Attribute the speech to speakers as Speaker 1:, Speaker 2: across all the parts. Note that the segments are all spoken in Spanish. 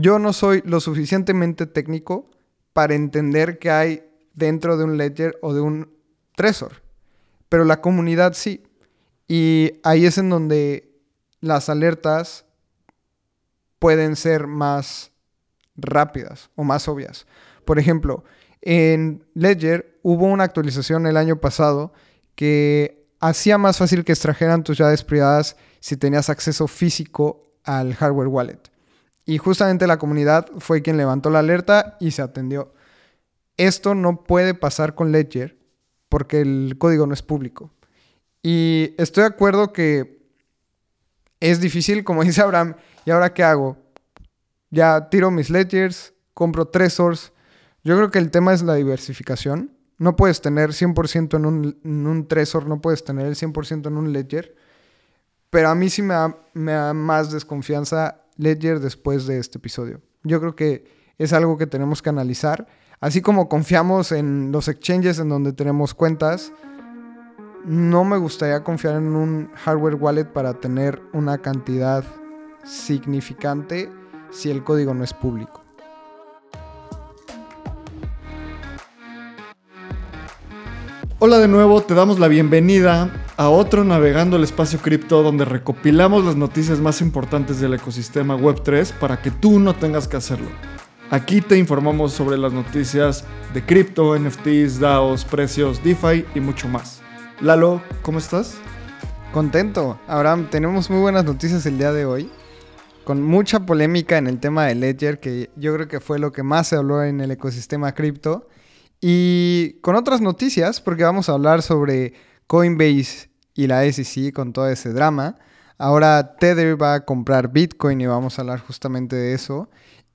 Speaker 1: yo no soy lo suficientemente técnico para entender qué hay dentro de un ledger o de un Trezor, pero la comunidad sí. Y ahí es en donde las alertas pueden ser más rápidas o más obvias. Por ejemplo, en Ledger hubo una actualización el año pasado que hacía más fácil que extrajeran tus llaves privadas si tenías acceso físico al hardware wallet. Y justamente la comunidad fue quien levantó la alerta y se atendió. Esto no puede pasar con Ledger porque el código no es público. Y estoy de acuerdo que es difícil, como dice Abraham, ¿y ahora qué hago? Ya tiro mis ledgers, compro tresors. Yo creo que el tema es la diversificación. No puedes tener 100% en un, en un tresor, no puedes tener el 100% en un ledger. Pero a mí sí me me da más desconfianza ledger después de este episodio. Yo creo que es algo que tenemos que analizar. Así como confiamos en los exchanges en donde tenemos cuentas, no me gustaría confiar en un hardware wallet para tener una cantidad significante si el código no es público.
Speaker 2: Hola de nuevo, te damos la bienvenida a otro Navegando el Espacio Cripto donde recopilamos las noticias más importantes del ecosistema Web3 para que tú no tengas que hacerlo. Aquí te informamos sobre las noticias de cripto, NFTs, DAOs, precios, DeFi y mucho más. Lalo, ¿cómo estás?
Speaker 1: Contento. Abraham, tenemos muy buenas noticias el día de hoy con mucha polémica en el tema de Ledger, que yo creo que fue lo que más se habló en el ecosistema cripto. Y con otras noticias, porque vamos a hablar sobre Coinbase y la SEC con todo ese drama. Ahora Tether va a comprar Bitcoin y vamos a hablar justamente de eso.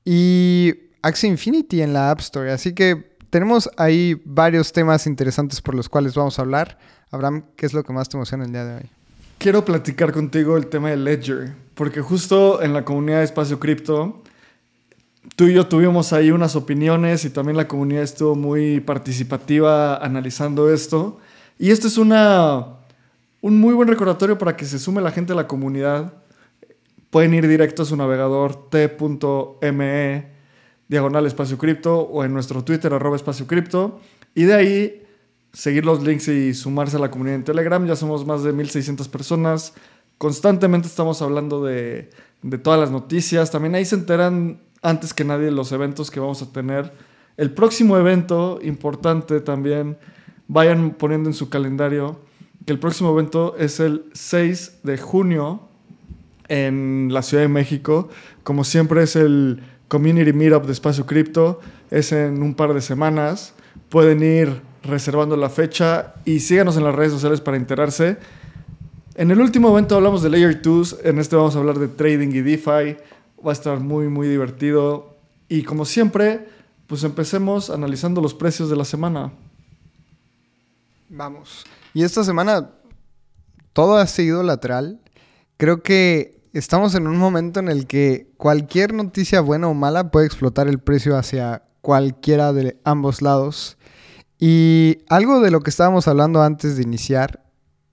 Speaker 1: Y Axie Infinity en la App Store. Así que tenemos ahí varios temas interesantes por los cuales vamos a hablar. Abraham, ¿qué es lo que más te emociona el día de hoy?
Speaker 2: quiero platicar contigo el tema de Ledger, porque justo en la comunidad de Espacio Cripto, tú y yo tuvimos ahí unas opiniones y también la comunidad estuvo muy participativa analizando esto. Y esto es una, un muy buen recordatorio para que se sume la gente a la comunidad. Pueden ir directo a su navegador t.me diagonal espacio cripto o en nuestro Twitter arroba espacio cripto. Y de ahí seguir los links y sumarse a la comunidad en Telegram. Ya somos más de 1600 personas. Constantemente estamos hablando de, todas las noticias. También ahí se enteran antes que nadie los eventos que vamos a tener. El próximo evento importante también, vayan poniendo en su calendario que el próximo evento es el 6 de junio en la Ciudad de México. Como siempre es el Community Meetup de Espacio Cripto. Es en un par de semanas. Pueden ir reservando la fecha y síganos en las redes sociales para enterarse. En el último evento hablamos de Layer 2, en este vamos a hablar de trading y DeFi. Va a estar muy, muy divertido. Y como siempre, pues empecemos analizando los precios de la semana.
Speaker 1: Vamos. Y esta semana todo ha sido lateral. Creo que estamos en un momento en el que cualquier noticia buena o mala puede explotar el precio hacia cualquiera de ambos lados. Y algo de lo que estábamos hablando antes de iniciar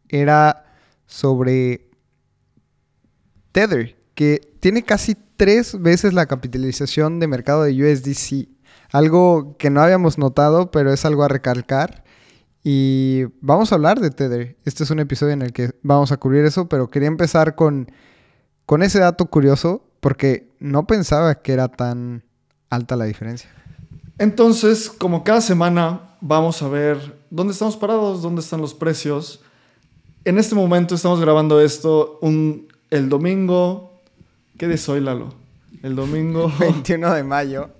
Speaker 1: era sobre Tether, que tiene casi tres veces la capitalización de mercado de USDC. Algo que no habíamos notado, pero es algo a recalcar. Y vamos a hablar de Tether. Este es un episodio en el que vamos a cubrir eso, pero quería empezar con, con ese dato curioso porque no pensaba que era tan alta la diferencia.
Speaker 2: Entonces, como cada semana vamos a ver dónde estamos parados, dónde están los precios. En este momento estamos grabando esto un, el domingo. ¿Qué de Lalo? El domingo.
Speaker 1: 21 de mayo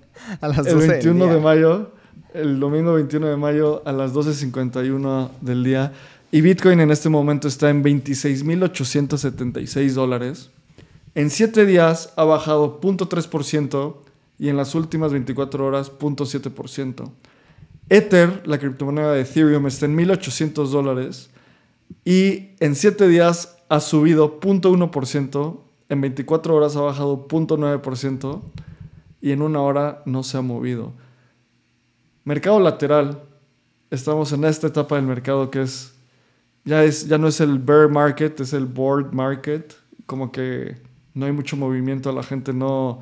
Speaker 2: a las 12 El 21 de mayo. El domingo 21 de mayo a las 12.51 del día. Y Bitcoin en este momento está en 26.876 dólares. En 7 días ha bajado 0.3% y en las últimas 24 horas 0.7%. Ether, la criptomoneda de Ethereum, está en 1.800 dólares y en 7 días ha subido 0.1%, en 24 horas ha bajado 0.9% y en una hora no se ha movido. Mercado lateral. Estamos en esta etapa del mercado que es ya, es, ya no es el bear market, es el board market. Como que no hay mucho movimiento, la gente no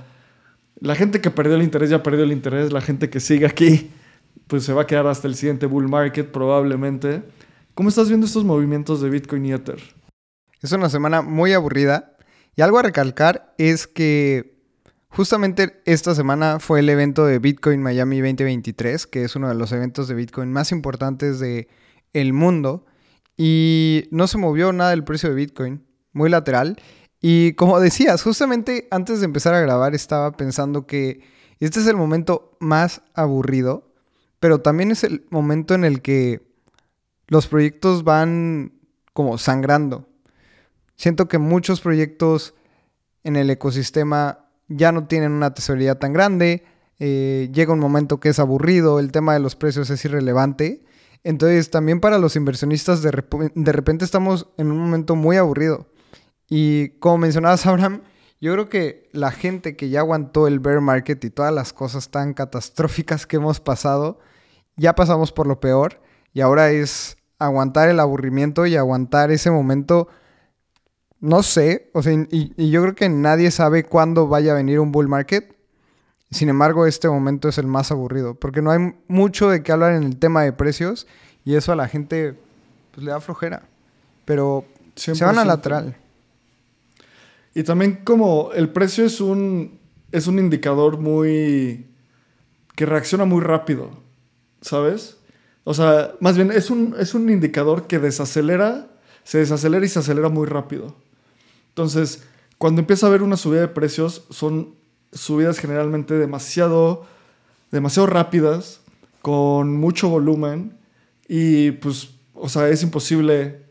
Speaker 2: La gente que perdió el interés ya perdió el interés. La gente que sigue aquí, pues se va a quedar hasta el siguiente bull market probablemente. ¿Cómo estás viendo estos movimientos de Bitcoin y Ether?
Speaker 1: Es una semana muy aburrida. Y algo a recalcar es que justamente esta semana fue el evento de Bitcoin Miami 2023, que es uno de los eventos de Bitcoin más importantes del el mundo. Y no se movió nada el precio de Bitcoin, muy lateral. Y como decías, justamente antes de empezar a grabar estaba pensando que este es el momento más aburrido, pero también es el momento en el que los proyectos van como sangrando. Siento que muchos proyectos en el ecosistema ya no tienen una tesorería tan grande, eh, llega un momento que es aburrido, el tema de los precios es irrelevante. Entonces también para los inversionistas de, de repente estamos en un momento muy aburrido. Y como mencionabas, Abraham, yo creo que la gente que ya aguantó el bear market y todas las cosas tan catastróficas que hemos pasado, ya pasamos por lo peor y ahora es aguantar el aburrimiento y aguantar ese momento. No sé, o sea, y, y yo creo que nadie sabe cuándo vaya a venir un bull market. Sin embargo, este momento es el más aburrido, porque no hay mucho de qué hablar en el tema de precios y eso a la gente pues, le da flojera. Pero se van a lateral.
Speaker 2: Y también como el precio es un, es un indicador muy... que reacciona muy rápido, ¿sabes? O sea, más bien es un, es un indicador que desacelera, se desacelera y se acelera muy rápido. Entonces, cuando empieza a haber una subida de precios, son subidas generalmente demasiado, demasiado rápidas, con mucho volumen y pues, o sea, es imposible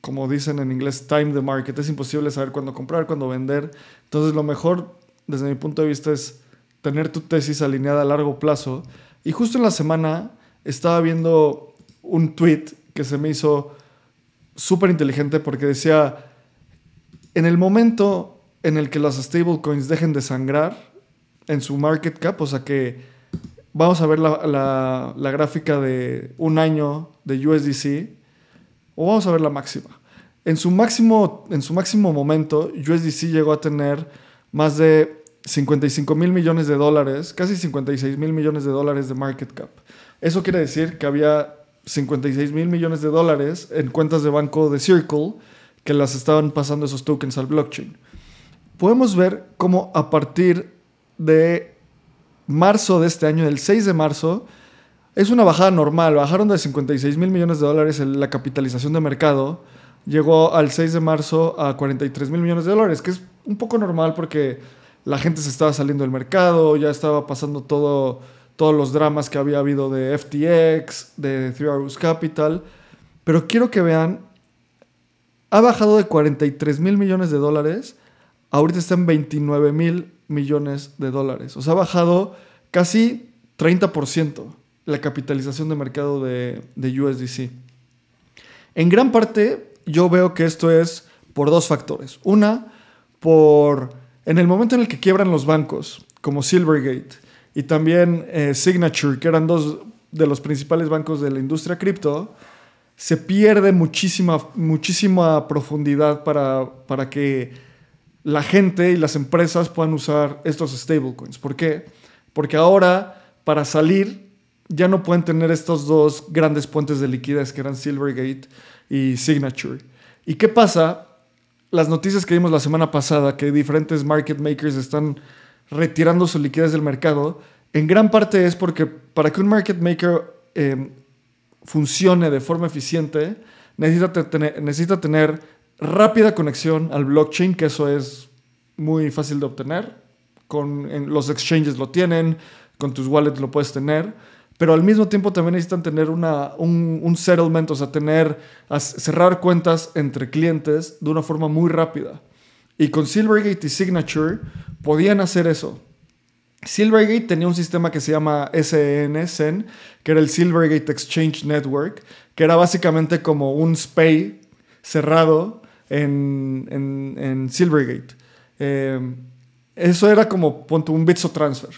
Speaker 2: como dicen en inglés, time the market. Es imposible saber cuándo comprar, cuándo vender. Entonces lo mejor, desde mi punto de vista, es tener tu tesis alineada a largo plazo. Y justo en la semana estaba viendo un tweet que se me hizo súper inteligente porque decía, en el momento en el que las stablecoins dejen de sangrar en su market cap, o sea que vamos a ver la, gráfica de un año de USDC, o vamos a ver la máxima. En su máximo, en su máximo momento, USDC llegó a tener más de 55 mil millones de dólares, casi 56 mil millones de dólares de market cap. Eso quiere decir que había 56 mil millones de dólares en cuentas de banco de Circle que las estaban pasando esos tokens al blockchain. Podemos ver cómo a partir de marzo de este año, del 6 de marzo, es una bajada normal. Bajaron de 56 mil millones de dólares en la capitalización de mercado. Llegó al 6 de marzo a 43 mil millones de dólares, que es un poco normal porque la gente se estaba saliendo del mercado, ya estaba pasando todo, todos los dramas que había habido de FTX, de Three Capital. Pero quiero que vean, ha bajado de 43 mil millones de dólares, ahorita está en 29 mil millones de dólares. O sea, ha bajado casi 30% la capitalización de mercado de, de USDC. En gran parte, yo veo que esto es por dos factores. Una, por en el momento en el que quiebran los bancos, como Silvergate y también eh, Signature, que eran dos de los principales bancos de la industria cripto, se pierde muchísima, muchísima profundidad para, para que la gente y las empresas puedan usar estos stablecoins. ¿Por qué? Porque ahora, para salir ya no pueden tener estos dos grandes puentes de liquidez que eran Silvergate y Signature. ¿Y qué pasa? Las noticias que vimos la semana pasada, que diferentes market makers están retirando su liquidez del mercado, en gran parte es porque para que un market maker em, funcione de forma eficiente, necesita tener, necesita tener rápida conexión al blockchain, que eso es muy fácil de obtener. Con, los exchanges lo tienen, con tus wallets lo puedes tener pero al mismo tiempo también necesitan tener una, un, settlement, o sea, tener, cerrar cuentas entre clientes de una forma muy rápida. Y con Silvergate y Signature podían hacer eso. Silvergate tenía un sistema que se llama SEN, SEN, que era el Silvergate Exchange Network, que era básicamente como un SPAY cerrado en, en, Silvergate. Eh, eso era como un Bitso Transfer.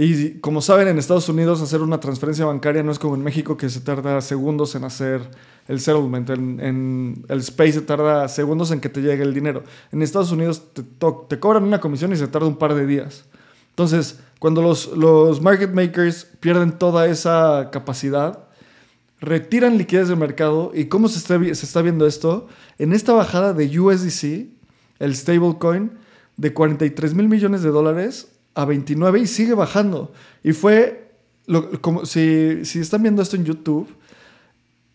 Speaker 2: Y como saben, en Estados Unidos hacer una transferencia bancaria no es como en México que se tarda segundos en hacer el settlement. En, el Space se tarda segundos en que te llegue el dinero. En Estados Unidos te, te, cobran una comisión y se tarda un par de días. Entonces, cuando los, los market makers pierden toda esa capacidad, retiran liquidez del mercado. ¿Y cómo se está, se está viendo esto? En esta bajada de USDC, el stablecoin, de 43 mil millones de dólares a 29 y sigue bajando. Y fue, como si, si están viendo esto en YouTube,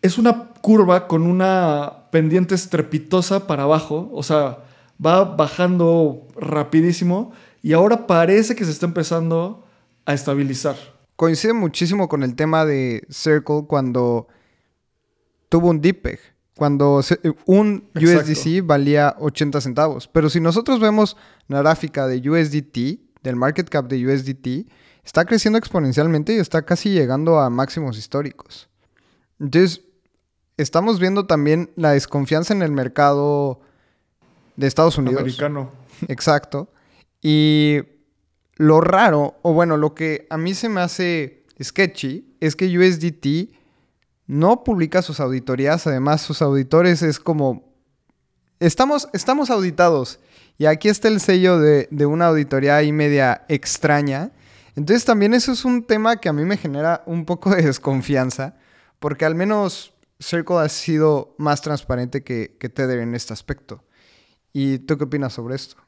Speaker 2: es una curva con una pendiente estrepitosa para abajo. O sea, va bajando rapidísimo y ahora parece que se está empezando a estabilizar.
Speaker 1: Coincide muchísimo con el tema de Circle cuando tuvo un DPEG, cuando un USDC valía 80 centavos. Pero si nosotros vemos la gráfica de USDT, del market cap de USDT, está creciendo exponencialmente y está casi llegando a máximos históricos. Entonces, estamos viendo también la desconfianza en el mercado de Estados Unidos.
Speaker 2: Americano.
Speaker 1: Exacto. Y lo raro, o bueno, lo que a mí se me hace sketchy, es que USDT no publica sus auditorías. Además, sus auditores es como... Estamos, estamos auditados. Y aquí está el sello de, de una auditoría ahí media extraña. Entonces también eso es un tema que a mí me genera un poco de desconfianza. Porque al menos Circle ha sido más transparente que, que Tether en este aspecto. ¿Y tú qué opinas sobre esto?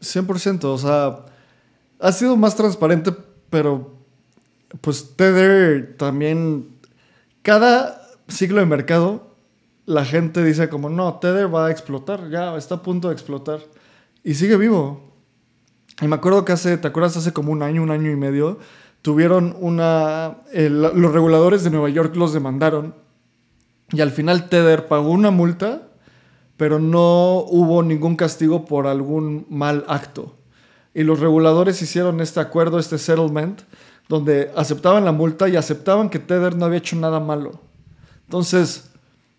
Speaker 2: 100%, o sea, ha sido más transparente, pero pues Tether también, cada ciclo de mercado, la gente dice como, no, Tether va a explotar, ya está a punto de explotar. Y sigue vivo. Y me acuerdo que hace, ¿te acuerdas? Hace como un año, un año y medio, tuvieron una, los reguladores de Nueva York los demandaron y al final Tether pagó una multa pero no hubo ningún castigo por algún mal acto. Y los reguladores hicieron este acuerdo, este settlement, donde aceptaban la multa y aceptaban que Tether no había hecho nada malo. Entonces,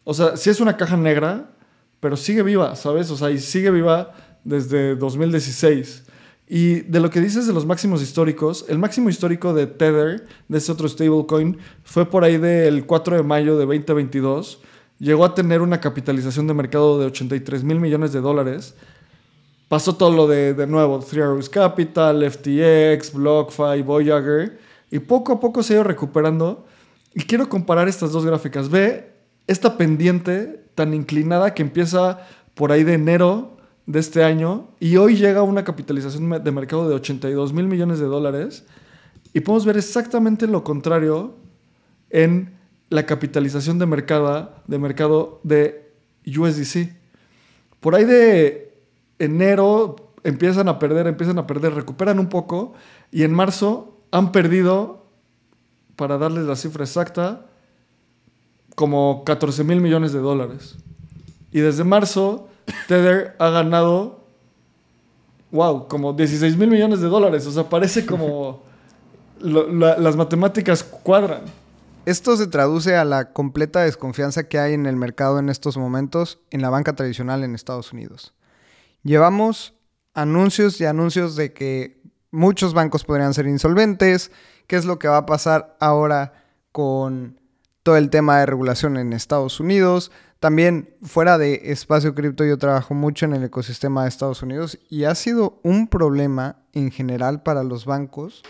Speaker 2: o sea, sí es una caja negra, pero sigue viva, ¿sabes? O sea, y sigue viva desde 2016. Y de lo que dices de los máximos históricos, el máximo histórico de Tether, de ese otro stablecoin, fue por ahí del 4 de mayo de 2022 llegó a tener una capitalización de mercado de 83 mil millones de dólares. Pasó todo lo de, de nuevo, Three Arrows Capital, FTX, BlockFi, Voyager, y poco a poco se ha ido recuperando. Y quiero comparar estas dos gráficas. Ve esta pendiente tan inclinada que empieza por ahí de enero de este año y hoy llega a una capitalización de mercado de 82 mil millones de dólares. Y podemos ver exactamente lo contrario en la capitalización de mercado, de mercado de USDC. Por ahí de enero empiezan a perder, empiezan a perder, recuperan un poco y en marzo han perdido, para darles la cifra exacta, como 14 mil millones de dólares. Y desde marzo, Tether ha ganado, wow, como 16 mil millones de dólares. O sea, parece como las matemáticas cuadran.
Speaker 1: Esto se traduce a la completa desconfianza que hay en el mercado en estos momentos en la banca tradicional en Estados Unidos. Llevamos anuncios y anuncios de que muchos bancos podrían ser insolventes, qué es lo que va a pasar ahora con todo el tema de regulación en Estados Unidos. También fuera de espacio cripto yo trabajo mucho en el ecosistema de Estados Unidos y ha sido un problema en general para los bancos.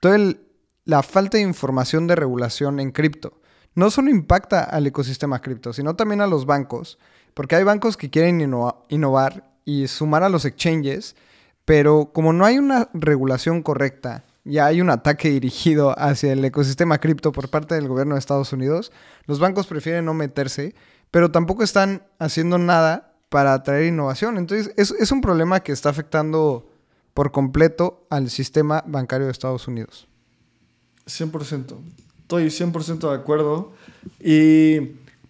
Speaker 1: Todo el la falta de información de regulación en cripto. No solo impacta al ecosistema cripto, sino también a los bancos, porque hay bancos que quieren innovar y sumar a los exchanges, pero como no hay una regulación correcta, ya hay un ataque dirigido hacia el ecosistema cripto por parte del gobierno de Estados Unidos, los bancos prefieren no meterse, pero tampoco están haciendo nada para atraer innovación. Entonces es, es un problema que está afectando por completo al sistema bancario de Estados Unidos.
Speaker 2: 100%. Estoy 100% de acuerdo. ¿Y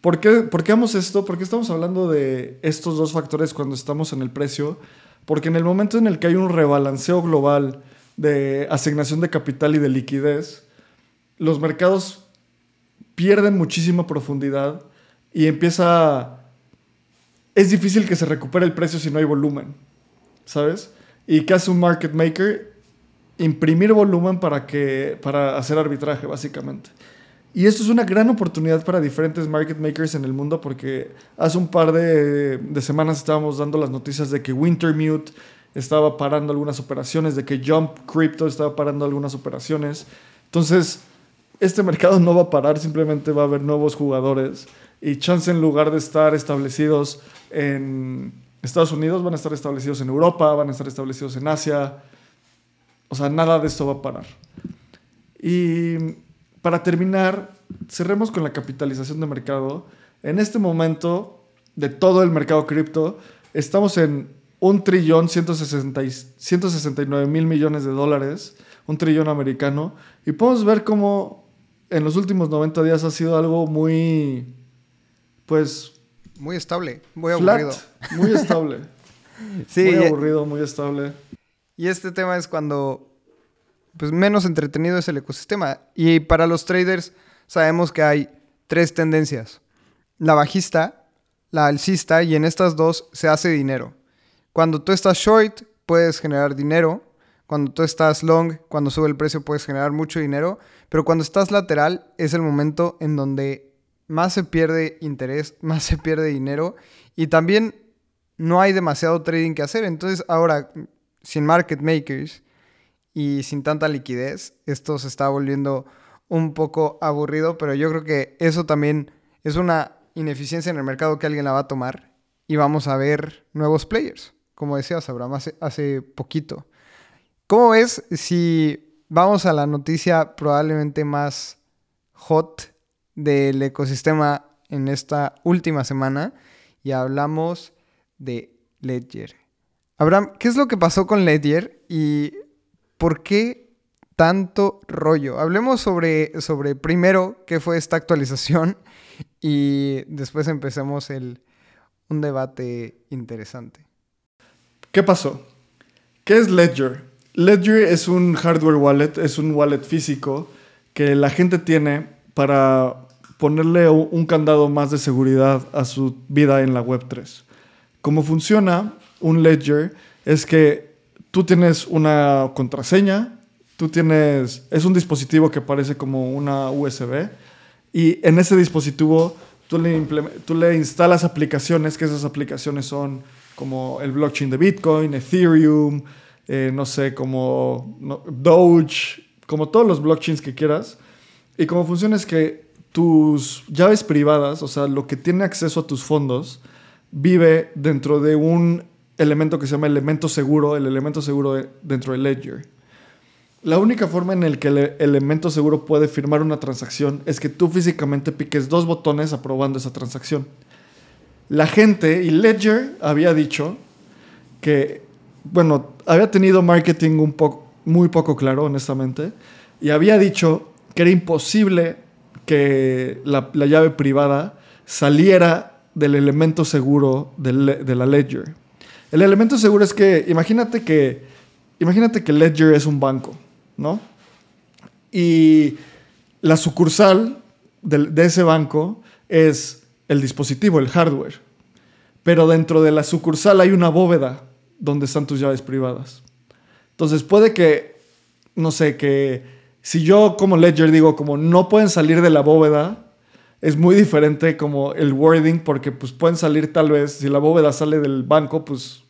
Speaker 2: por qué, por qué esto? Porque estamos hablando de estos dos factores cuando estamos en el precio. Porque en el momento en el que hay un rebalanceo global de asignación de capital y de liquidez, los mercados pierden muchísima profundidad y empieza... Es difícil que se recupere el precio si no hay volumen, ¿sabes? ¿Y qué hace un market maker? Imprimir volumen para, que, para hacer arbitraje, básicamente. Y esto es una gran oportunidad para diferentes market makers en el mundo porque hace un par de, de, semanas estábamos dando las noticias de que Wintermute estaba parando algunas operaciones, de que Jump Crypto estaba parando algunas operaciones. Entonces, este mercado no va a parar, simplemente va a haber nuevos jugadores y chance en lugar de estar establecidos en Estados Unidos, van a estar establecidos en Europa, van a estar establecidos en Asia. O sea, nada de esto va a parar. Y para terminar, cerremos con la capitalización de mercado. En este momento, de todo el mercado cripto, estamos en un trillón 169 mil millones de dólares, un trillón americano, y podemos ver cómo en los últimos 90 días ha sido algo muy, pues...
Speaker 1: Muy estable, muy aburrido.
Speaker 2: Muy estable. sí. Muy aburrido, muy estable.
Speaker 1: Y este tema es cuando pues menos entretenido es el ecosistema. Y para los traders sabemos que hay tres tendencias. La bajista, la alcista y en estas dos se hace dinero. Cuando tú estás short puedes generar dinero. Cuando tú estás long, cuando sube el precio puedes generar mucho dinero. Pero cuando estás lateral es el momento en donde más se pierde interés, más se pierde dinero y también no hay demasiado trading que hacer. Entonces ahora, sin market makers, y sin tanta liquidez, esto se está volviendo un poco aburrido, pero yo creo que eso también es una ineficiencia en el mercado que alguien la va a tomar y vamos a ver nuevos players, como decías, Abraham, hace, hace poquito. ¿Cómo ves si vamos a la noticia probablemente más hot del ecosistema en esta última semana y hablamos de Ledger? Abraham, ¿qué es lo que pasó con Ledger? Y ¿por qué tanto rollo? Hablemos sobre, sobre primero qué fue esta actualización y después empecemos el, un debate interesante.
Speaker 2: ¿Qué pasó? ¿Qué es Ledger? Ledger es un hardware wallet, es un wallet físico que la gente tiene para ponerle un candado más de seguridad a su vida en la Web3. ¿Cómo funciona un Ledger? Es que tú tienes una contraseña, tú tienes, es un dispositivo que parece como una USB y en ese dispositivo tú le, tú le instalas aplicaciones, que esas aplicaciones son como el blockchain de Bitcoin, Ethereum, eh, no sé, como Doge, como todos los blockchains que quieras. Y cómo funciona es que tus llaves privadas, o sea, lo que tiene acceso a tus fondos, vive dentro de un elemento que se llama elemento seguro, el elemento seguro dentro de Ledger. La única forma en la que el elemento seguro puede firmar una transacción es que tú físicamente piques dos botones aprobando esa transacción. La gente y Ledger había dicho que, bueno, había tenido marketing un poco, muy poco claro, honestamente, y había dicho que era imposible que la, llave privada saliera del elemento seguro de la Ledger. El elemento seguro es que, imagínate que, imagínate que Ledger es un banco, ¿no? Y la sucursal de, ese banco es el dispositivo, el hardware. Pero dentro de la sucursal hay una bóveda donde están tus llaves privadas. Entonces puede que, no sé, que si yo como Ledger digo como no pueden salir de la bóveda, es muy diferente como el wording porque pues pueden salir tal vez, si la bóveda sale del banco, pues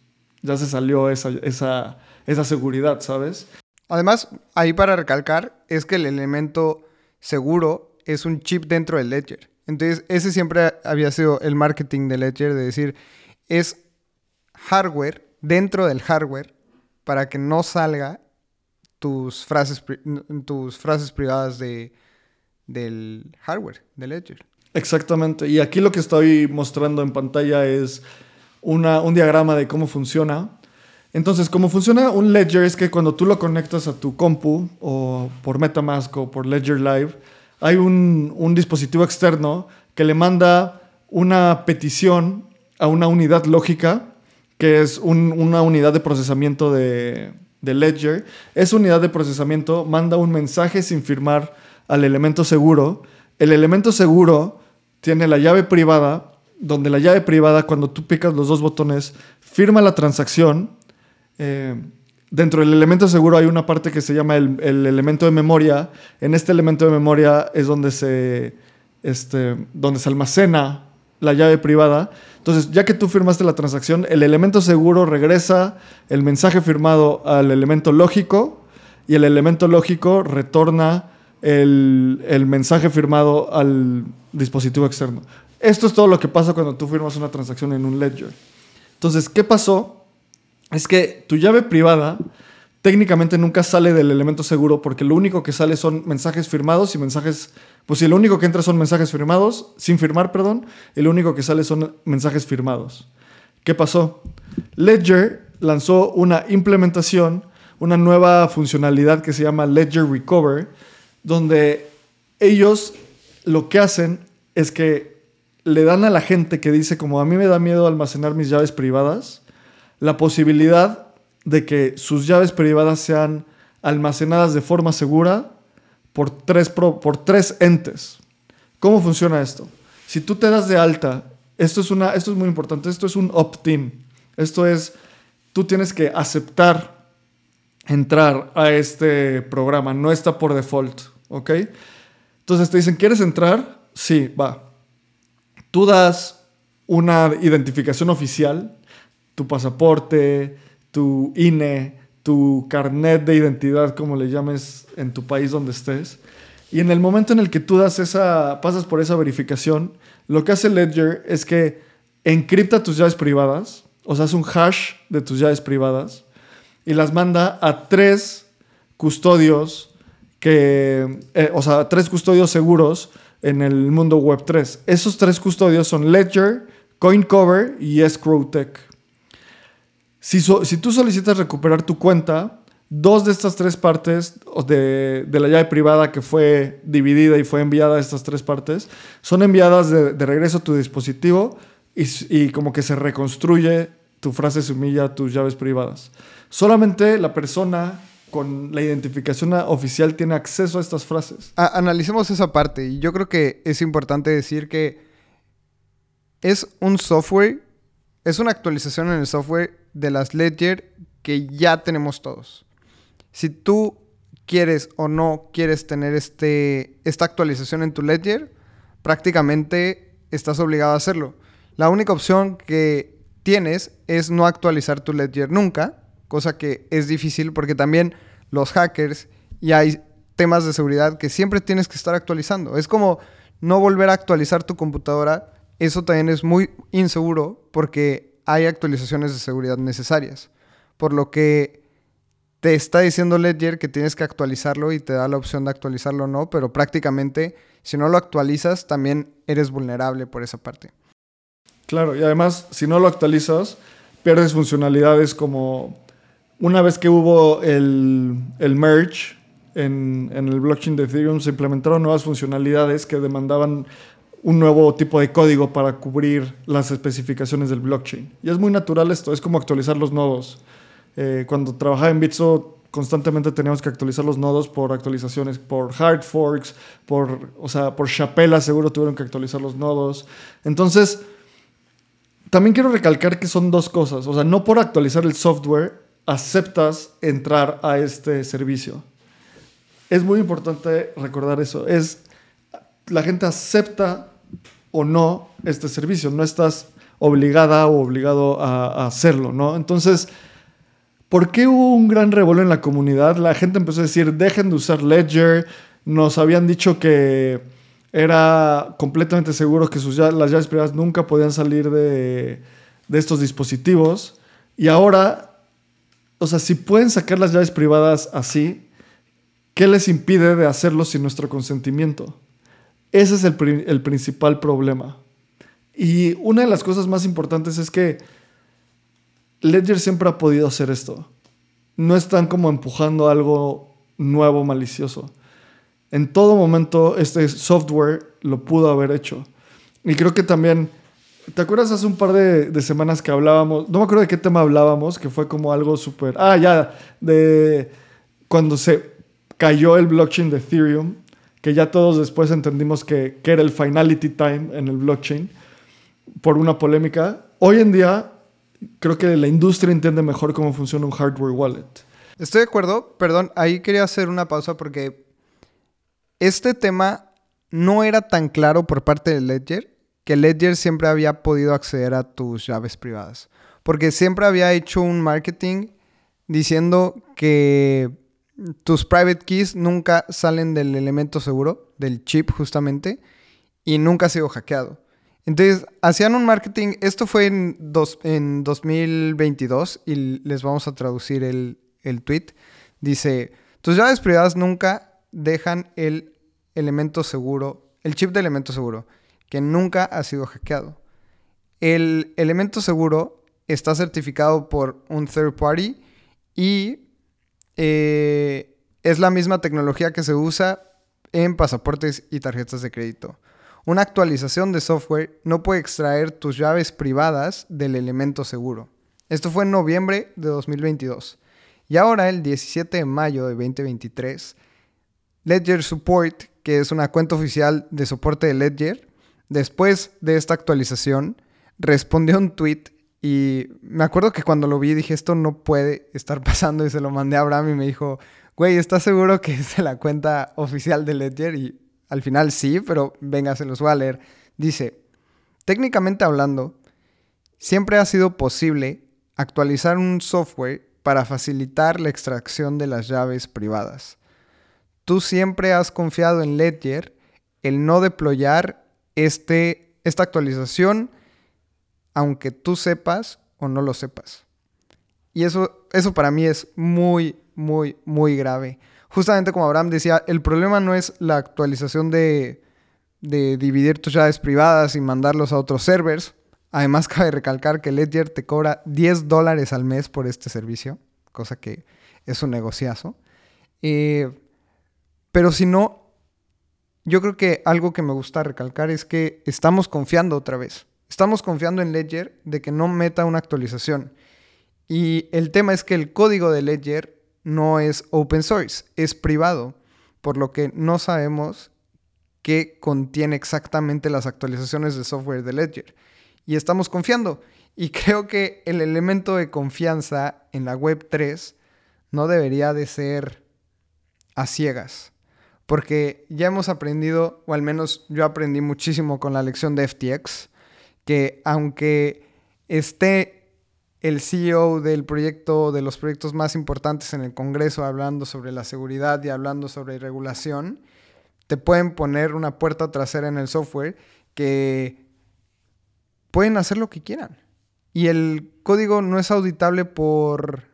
Speaker 2: ya se salió esa, esa, esa seguridad, ¿sabes?
Speaker 1: Además, ahí para recalcar, es que el elemento seguro es un chip dentro del Ledger. Entonces, ese siempre había sido el marketing de Ledger, de decir, es hardware dentro del hardware para que no salga tus frases, tus frases privadas de, del hardware, de Ledger.
Speaker 2: Exactamente. Y aquí lo que estoy mostrando en pantalla es un diagrama de cómo funciona. Entonces, cómo funciona un Ledger es que cuando tú lo conectas a tu compu o por Metamask o por Ledger Live, hay un, dispositivo externo que le manda una petición a una unidad lógica, que es una unidad de procesamiento de, Ledger. Esa unidad de procesamiento manda un mensaje sin firmar al elemento seguro. El elemento seguro tiene la llave privada donde la llave privada, cuando tú picas los dos botones, firma la transacción. Eh, dentro del elemento seguro hay una parte que se llama el, elemento de memoria. En este elemento de memoria es donde se, este, donde se almacena la llave privada. Entonces, ya que tú firmaste la transacción, el elemento seguro regresa el mensaje firmado al elemento lógico y el elemento lógico retorna el, el mensaje firmado al dispositivo externo. Esto es todo lo que pasa cuando tú firmas una transacción en un ledger. Entonces, ¿qué pasó? Es que tu llave privada técnicamente nunca sale del elemento seguro porque lo único que sale son mensajes firmados y mensajes, pues si lo único que entra son mensajes firmados, sin firmar, perdón, y lo único que sale son mensajes firmados. ¿Qué pasó? Ledger lanzó una implementación, una nueva funcionalidad que se llama Ledger Recover, donde ellos lo que hacen es que le dan a la gente que dice como a mí me da miedo almacenar mis llaves privadas, la posibilidad de que sus llaves privadas sean almacenadas de forma segura por tres, por tres entes. ¿Cómo funciona esto? Si tú te das de alta, esto es, una, esto es muy importante, esto es un opt-in. Esto es, tú tienes que aceptar entrar a este programa, no está por default, ¿ok? Entonces te dicen, ¿quieres entrar? Sí, va. Tú das una identificación oficial, tu pasaporte, tu INE, tu carnet de identidad, como le llames en tu país donde estés. Y en el momento en el que tú das esa, pasas por esa verificación, lo que hace Ledger es que encripta tus llaves privadas, o sea, hace un hash de tus llaves privadas y las manda a tres custodios que, eh, o sea, tres custodios seguros en el mundo web 3. Esos tres custodios son Ledger, CoinCover y EscrowTech. Si, si tú solicitas recuperar tu cuenta, dos de estas tres partes de, la llave privada que fue dividida y fue enviada a estas tres partes son enviadas de, regreso a tu dispositivo y, y, como que se reconstruye tu frase semilla, tus llaves privadas. Solamente la persona con la identificación oficial tiene acceso a estas frases.
Speaker 1: analicemos esa parte yo creo que es importante decir que es un software, es una actualización en el software de las Ledger que ya tenemos todos. Si tú quieres o no quieres tener este, esta actualización en tu Ledger, prácticamente estás obligado a hacerlo. La única opción que tienes es no actualizar tu Ledger nunca, cosa que es difícil porque también los hackers y hay temas de seguridad que siempre tienes que estar actualizando. Es como no volver a actualizar tu computadora. Eso también es muy inseguro porque hay actualizaciones de seguridad necesarias. Por lo que te está diciendo Ledger que tienes que actualizarlo y te da la opción de actualizarlo o no, pero prácticamente si no lo actualizas también eres vulnerable por esa parte.
Speaker 2: Claro, y además si no lo actualizas, pierdes funcionalidades como una vez que hubo el, el merge en, en el blockchain de Ethereum, se implementaron nuevas funcionalidades que demandaban un nuevo tipo de código para cubrir las especificaciones del blockchain. Y es muy natural esto, es como actualizar los nodos. Eh, cuando trabajaba en Bitso, constantemente teníamos que actualizar los nodos por actualizaciones, por hard forks, por, o sea, por Chapela seguro tuvieron que actualizar los nodos. Entonces, también quiero recalcar que son dos cosas. O sea, no por actualizar el software aceptas entrar a este servicio. Es muy importante recordar eso. Es, la gente acepta o no este servicio, no estás obligada o obligado a, hacerlo, ¿no? Entonces, ¿por qué hubo un gran revuelo en la comunidad? La gente empezó a decir, dejen de usar Ledger, nos habían dicho que era completamente seguro que sus, las llaves privadas nunca podían salir de, de estos dispositivos. Y ahora, o sea, si pueden sacar las llaves privadas así, ¿qué les impide de hacerlo sin nuestro consentimiento? Ese es el, principal problema. Y una de las cosas más importantes es que Ledger siempre ha podido hacer esto. No están como empujando algo nuevo, malicioso. En todo momento este software lo pudo haber hecho. Y creo que también, ¿te acuerdas hace un par de, semanas que hablábamos? No me acuerdo de qué tema hablábamos, que fue como algo súper... Ah, ya, de cuando se cayó el blockchain de Ethereum que ya todos después entendimos que, era el finality time en el blockchain por una polémica. Hoy en día creo que la industria entiende mejor cómo funciona un hardware wallet.
Speaker 1: Estoy de acuerdo, perdón, ahí quería hacer una pausa porque este tema no era tan claro por parte de Ledger que Ledger siempre había podido acceder a tus llaves privadas. Porque siempre había hecho un marketing diciendo que tus private keys nunca salen del elemento seguro, del chip justamente, y nunca ha sido hackeado. Entonces, hacían un marketing, esto fue en, dos, en 2022 y les vamos a traducir el, el tweet. Dice, tus llaves privadas nunca dejan el elemento seguro, el chip de elemento seguro, que nunca ha sido hackeado. El elemento seguro está certificado por un third party y eh, es la misma tecnología que se usa en pasaportes y tarjetas de crédito. Una actualización de software no puede extraer tus llaves privadas del elemento seguro. Esto fue en noviembre de 2022. Y ahora, el 17 de mayo de 2023, Ledger Support, que es una cuenta oficial de soporte de Ledger, después de esta actualización, respondió un tweet y me acuerdo que cuando lo vi dije, esto no puede estar pasando y se lo mandé a Abraham y me dijo, güey, ¿estás seguro que es de la cuenta oficial de Ledger? Y al final sí, pero venga, se los voy a leer. Dice, técnicamente hablando, siempre ha sido posible actualizar un software para facilitar la extracción de las llaves privadas. Tú siempre has confiado en Ledger el no deployar este, esta actualización aunque tú sepas o no lo sepas. Y eso, eso para mí es muy, muy, muy grave. Justamente como Abraham decía, el problema no es la actualización de, de dividir tus llaves privadas y mandarlos a otros servers. Además, cabe recalcar que Ledger te cobra 10 dólares al mes por este servicio, cosa que es un negociazo. Eh, pero si no, yo creo que algo que me gusta recalcar es que estamos confiando otra vez. Estamos confiando en Ledger de que no meta una actualización. Y el tema es que el código de Ledger no es open source, es privado, por lo que no sabemos qué contiene exactamente las actualizaciones de software de Ledger. Y estamos confiando. Y creo que el elemento de confianza en la web 3 no debería de ser a ciegas. Porque ya hemos aprendido, o al menos yo aprendí muchísimo con la lección de FTX, que aunque esté el CEO del proyecto, de los proyectos más importantes en el Congreso, hablando sobre la seguridad y hablando sobre regulación, te pueden poner una puerta trasera en el software que pueden hacer lo que quieran. Y el código no es auditable por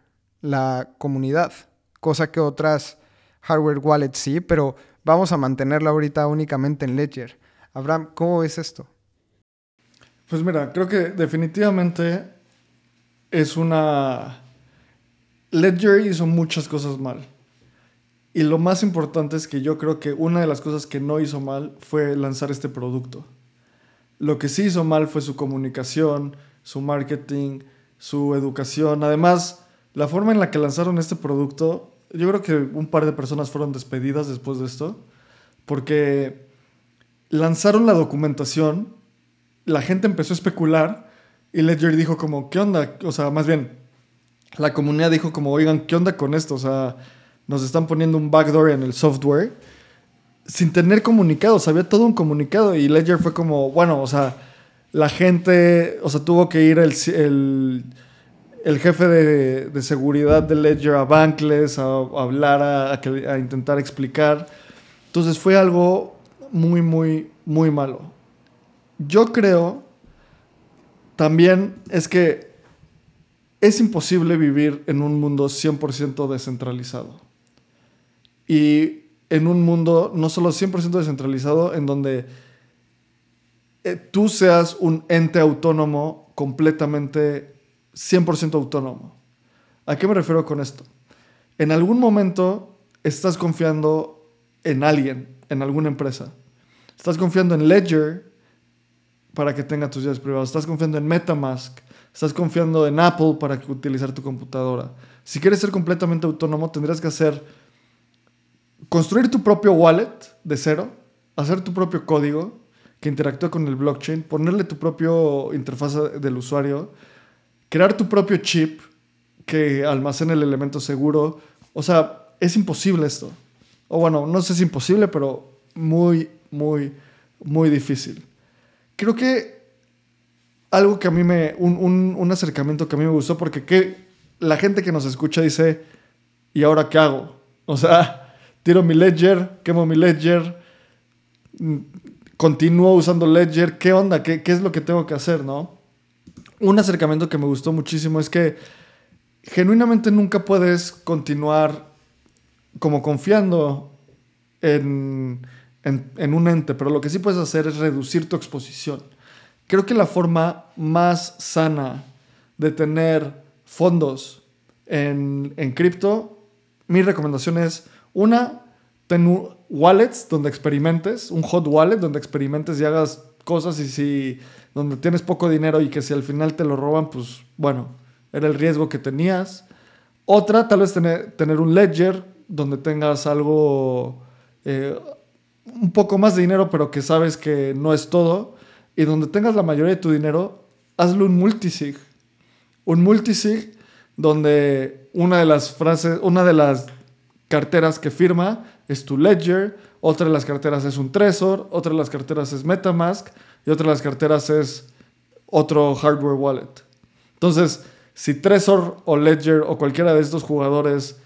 Speaker 1: la comunidad, cosa que otras hardware wallets sí, pero vamos a mantenerlo ahorita únicamente en Ledger. Abraham, ¿cómo ves esto?
Speaker 2: Pues mira, creo que definitivamente es una... Ledger hizo muchas cosas mal. Y lo más importante es que yo creo que una de las cosas que no hizo mal fue lanzar este producto. Lo que sí hizo mal fue su comunicación, su marketing, su educación. Además, la forma en la que lanzaron este producto, yo creo que un par de personas fueron despedidas después de esto, porque lanzaron la documentación la gente empezó a especular y Ledger dijo como, ¿qué onda? O sea, más bien, la comunidad dijo como, oigan, ¿qué onda con esto? O sea, nos están poniendo un backdoor en el software sin tener comunicados, había todo un comunicado y Ledger fue como, bueno, o sea, la gente, o sea, tuvo que ir el, el, jefe de, seguridad de Ledger a Bankless a, hablar, a, a intentar explicar. Entonces fue algo muy, muy, muy malo. Yo creo también es que es imposible vivir en un mundo 100% descentralizado. Y en un mundo no solo 100% descentralizado, en donde eh, tú seas un ente autónomo completamente 100% autónomo. ¿A qué me refiero con esto? En algún momento estás confiando en alguien, en alguna empresa. Estás confiando en Ledger, para que tenga tus llaves privadas. Estás confiando en Metamask. Estás confiando en Apple para utilizar tu computadora. Si quieres ser completamente autónomo, tendrías que hacer construir tu propio wallet de cero, hacer tu propio código que interactúe con el blockchain, ponerle tu propio interfaz del usuario, crear tu propio chip que almacene el elemento seguro. O sea, es imposible esto. O bueno, no sé si es imposible, pero muy, muy, muy difícil. creo que algo que a mí me, un, un, acercamiento que a mí me gustó, porque que la gente que nos escucha dice, ¿y ahora qué hago? O sea, tiro mi ledger, quemo mi ledger, mm, continúo usando ledger, ¿qué onda? ¿Qué, qué es lo que tengo que hacer, no? Un acercamiento que me gustó muchísimo es que genuinamente nunca puedes continuar como confiando en, en, un ente, pero lo que sí puedes hacer es reducir tu exposición. Creo que la forma más sana de tener fondos en, en cripto, mi recomendación es, una, ten wallets donde experimentes, un hot wallet donde experimentes y hagas cosas y si donde tienes poco dinero y que si al final te lo roban, pues bueno, era el riesgo que tenías. Otra, tal vez tener, tener un ledger donde tengas algo, eh, un poco más de dinero, pero que sabes que no es todo. Y donde tengas la mayoría de tu dinero, hazle un multisig. Un multisig donde una de las frases, una de las carteras que firma es tu ledger, otra de las carteras es un Trezor, otra de las carteras es Metamask y otra de las carteras es otro hardware wallet. Entonces, si Trezor o Ledger o cualquiera de estos jugadores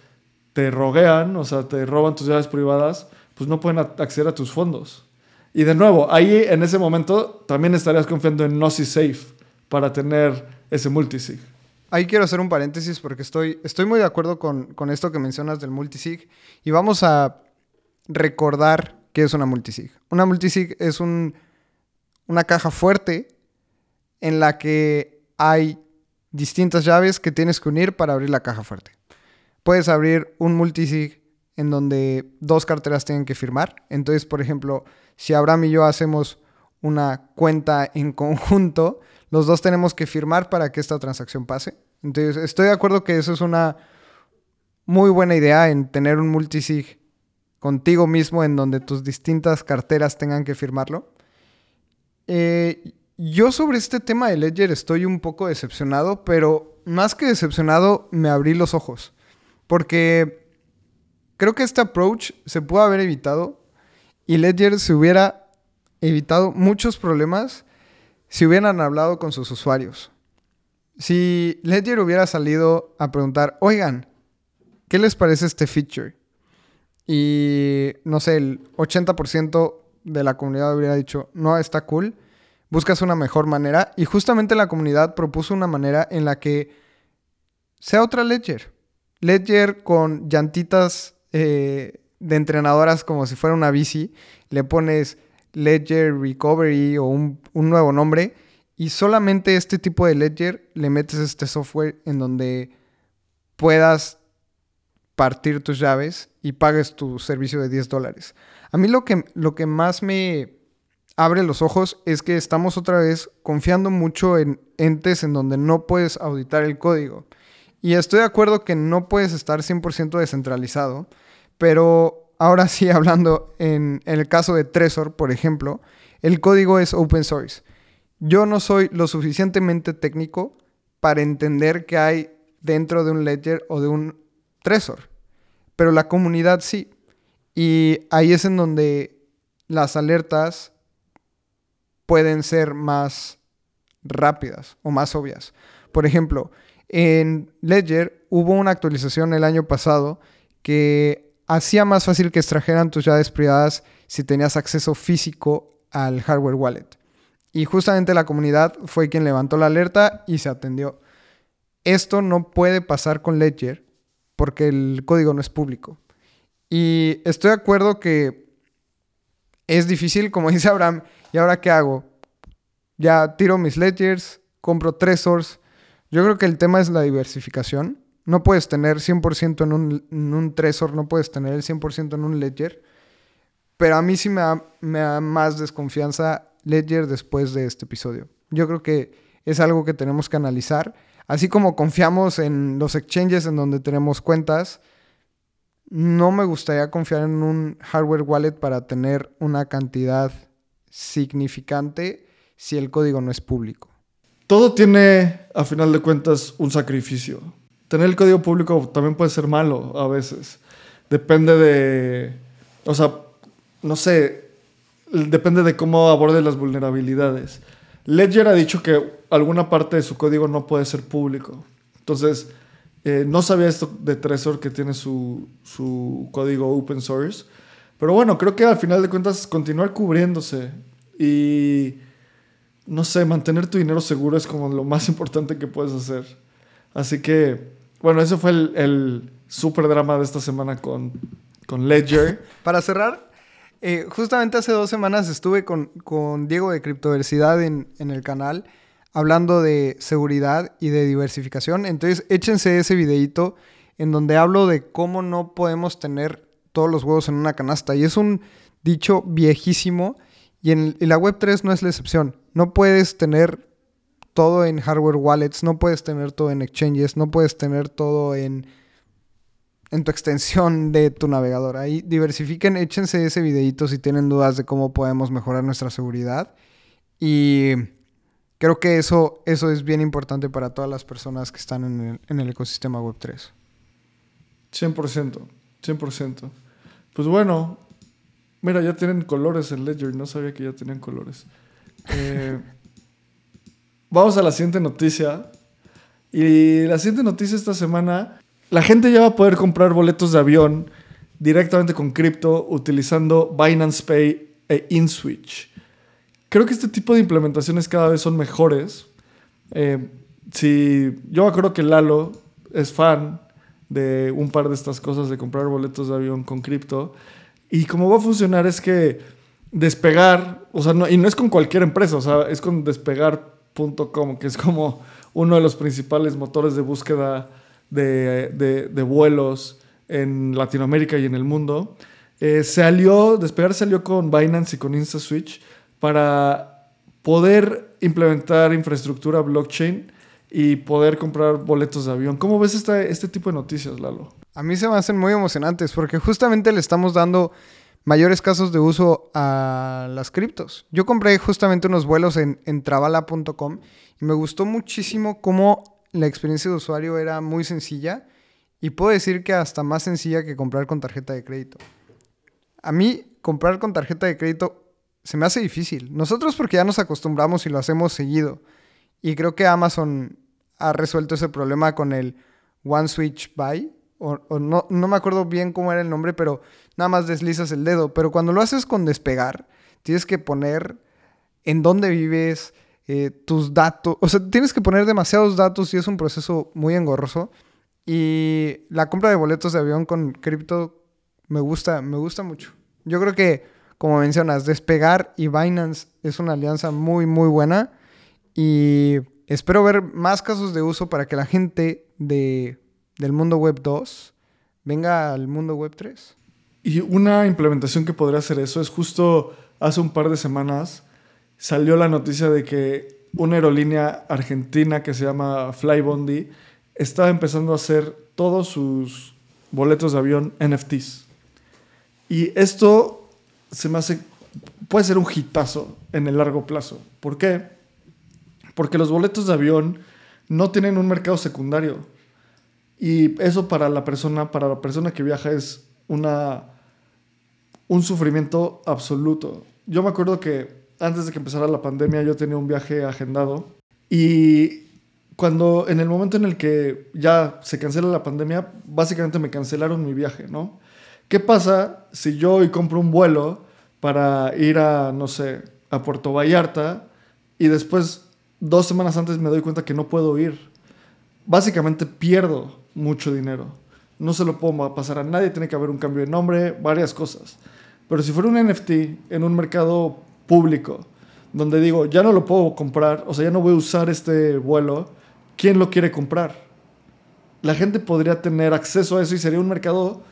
Speaker 2: te roguean, o sea, te roban tus llaves privadas, pues no pueden acceder a tus fondos. Y de nuevo, ahí en ese momento también estarías confiando en Nosy Safe para tener ese multisig.
Speaker 1: Ahí quiero hacer un paréntesis porque estoy, estoy muy de acuerdo con, con esto que mencionas del multisig y vamos a recordar qué es una multisig. Una multisig es un, una caja fuerte en la que hay distintas llaves que tienes que unir para abrir la caja fuerte. Puedes abrir un multisig en donde dos carteras tienen que firmar. Entonces, por ejemplo, si Abraham y yo hacemos una cuenta en conjunto, los dos tenemos que firmar para que esta transacción pase. Entonces, estoy de acuerdo que eso es una muy buena idea en tener un multisig contigo mismo en donde tus distintas carteras tengan que firmarlo. Eh, yo sobre este tema de Ledger estoy un poco decepcionado, pero más que decepcionado, me abrí los ojos. Porque creo que este approach se pudo haber evitado y Ledger se hubiera evitado muchos problemas si hubieran hablado con sus usuarios. Si Ledger hubiera salido a preguntar, oigan, ¿qué les parece este feature? Y no sé, el 80% de la comunidad hubiera dicho, no, está cool buscas una mejor manera y justamente la comunidad propuso una manera en la que sea otra Ledger. Ledger con llantitas eh, de entrenadoras como si fuera una bici, le pones Ledger Recovery o un, un nuevo nombre y solamente este tipo de Ledger le metes este software en donde puedas partir tus llaves y pagues tu servicio de 10 dólares. A mí lo que, lo que más me, abre los ojos es que estamos otra vez confiando mucho en entes en donde no puedes auditar el código. Y estoy de acuerdo que no puedes estar 100% descentralizado, pero ahora sí hablando en, el caso de Trezor, por ejemplo, el código es open source. Yo no soy lo suficientemente técnico para entender qué hay dentro de un ledger o de un Trezor, pero la comunidad sí. Y ahí es en donde las alertas pueden ser más rápidas o más obvias. Por ejemplo, en Ledger hubo una actualización el año pasado que hacía más fácil que extrajeran tus llaves privadas si tenías acceso físico al hardware wallet. Y justamente la comunidad fue quien levantó la alerta y se atendió. Esto no puede pasar con Ledger porque el código no es público. Y estoy de acuerdo que es difícil, como dice Abraham, ¿Y ahora qué hago? Ya tiro mis ledgers, compro Trezors. Yo creo que el tema es la diversificación. No puedes tener 100% en un, en un Trezor, no puedes tener el 100% en un ledger. Pero a mí sí me da, me da más desconfianza Ledger después de este episodio. Yo creo que es algo que tenemos que analizar. Así como confiamos en los exchanges en donde tenemos cuentas, no me gustaría confiar en un hardware wallet para tener una cantidad significante si el código no es público.
Speaker 2: Todo tiene, a final de cuentas, un sacrificio. Tener el código público también puede ser malo a veces. Depende de, o sea, no sé, depende de cómo aborde las vulnerabilidades. Ledger ha dicho que alguna parte de su código no puede ser público. Entonces, eh, no sabía esto de Trezor que tiene su, su, código open source. Pero bueno, creo que al final de cuentas continuar cubriéndose y, no sé, mantener tu dinero seguro es como lo más importante que puedes hacer. Así que, bueno, ese fue el, el super drama de esta semana con, con Ledger.
Speaker 1: Para cerrar, eh, justamente hace dos semanas estuve con, con Diego de Criptoversidad en, en el canal hablando de seguridad y de diversificación. Entonces, échense ese videito en donde hablo de cómo no podemos tener todos los huevos en una canasta. Y es un dicho viejísimo y la Web3 no es la excepción. No puedes tener todo en hardware wallets, no puedes tener todo en exchanges, no puedes tener todo en en tu extensión de tu navegador. Ahí diversifiquen, échense ese videito si tienen dudas de cómo podemos mejorar nuestra seguridad. Y creo que eso, eso es bien importante para todas las personas que están en el, en el ecosistema Web3.
Speaker 2: 100%, 100%. Pues bueno, mira, ya tienen colores en Ledger, no sabía que ya tenían colores. Eh, vamos a la siguiente noticia. Y la siguiente noticia esta semana la gente ya va a poder comprar boletos de avión directamente con cripto utilizando Binance Pay e InSwitch. Creo que este tipo de implementaciones cada vez son mejores. Eh, si yo acuerdo que Lalo es fan de un par de estas cosas de comprar boletos de avión con cripto y cómo va a funcionar es que despegar, o sea, y no es con cualquier empresa, o sea, es con despegar.com, que es como uno de los principales motores de búsqueda de, vuelos en Latinoamérica y en el mundo. Eh, salió, Despegar salió con Binance y con InstaSwitch para poder implementar infraestructura blockchain y poder comprar boletos de avión. ¿Cómo ves este tipo de noticias, Lalo?
Speaker 1: A mí se me hacen muy emocionantes porque justamente le estamos dando mayores casos de uso a las criptos. Yo compré justamente unos vuelos en, en travala.com y me gustó muchísimo cómo la experiencia de usuario era muy sencilla y puedo decir que hasta más sencilla que comprar con tarjeta de crédito. A mí comprar con tarjeta de crédito se me hace difícil. Nosotros porque ya nos acostumbramos y lo hacemos seguido. Y creo que Amazon ha resuelto ese problema con el One Switch Buy. O, no, no me acuerdo bien cómo era el nombre, pero nada más deslizas el dedo. Pero cuando lo haces con despegar, tienes que poner en dónde vives, eh, tus datos, o sea, tienes que poner demasiados datos y es un proceso muy engorroso. Y la compra de boletos de avión con cripto me gusta, me gusta mucho. Yo creo que, como mencionas, Despegar y Binance es una alianza muy, muy buena. Y espero ver más casos de uso para que la gente de, del mundo web 2 venga al mundo web 3.
Speaker 2: Y una implementación que podría hacer eso es justo hace un par de semanas salió la noticia de que una aerolínea argentina que se llama Flybondi estaba empezando a hacer todos sus boletos de avión NFTs. Y esto se me hace, puede ser un hitazo en el largo plazo. ¿Por qué? Porque los boletos de avión no tienen un mercado secundario. Y eso para la persona, para la persona que viaja es una, un sufrimiento absoluto. Yo me acuerdo que antes de que empezara la pandemia yo tenía un viaje agendado y cuando en el momento en el que ya se cancela la pandemia, básicamente me cancelaron mi viaje, ¿no? ¿Qué pasa si yo hoy compro un vuelo para ir a, no sé, a Puerto Vallarta y después, dos semanas antes, me doy cuenta que no puedo ir? Básicamente pierdo mucho dinero. No se lo puedo pasar a nadie, tiene que haber un cambio de nombre, varias cosas. Pero si fuera un NFT en un mercado público, donde digo, ya no lo puedo comprar, o sea, ya no voy a usar este vuelo, ¿quién lo quiere comprar? La gente podría tener acceso a eso y sería un mercado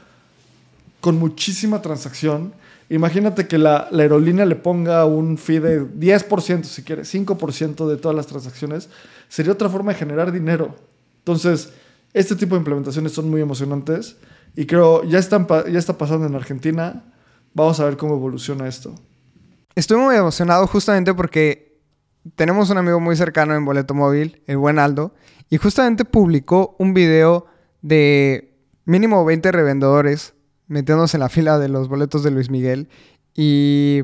Speaker 2: con muchísima transacción. Imagínate que la, aerolínea le ponga un fee de 10%, si quiere, 5% de todas las transacciones. Sería otra forma de generar dinero. Entonces, este tipo de implementaciones son muy emocionantes y creo ya, están, ya está pasando en Argentina. Vamos a ver cómo evoluciona esto.
Speaker 1: Estoy muy emocionado justamente porque tenemos un amigo muy cercano en Boleto Móvil, el buen Aldo, y justamente publicó un video de mínimo 20 revendedores metiéndose en la fila de los boletos de Luis Miguel y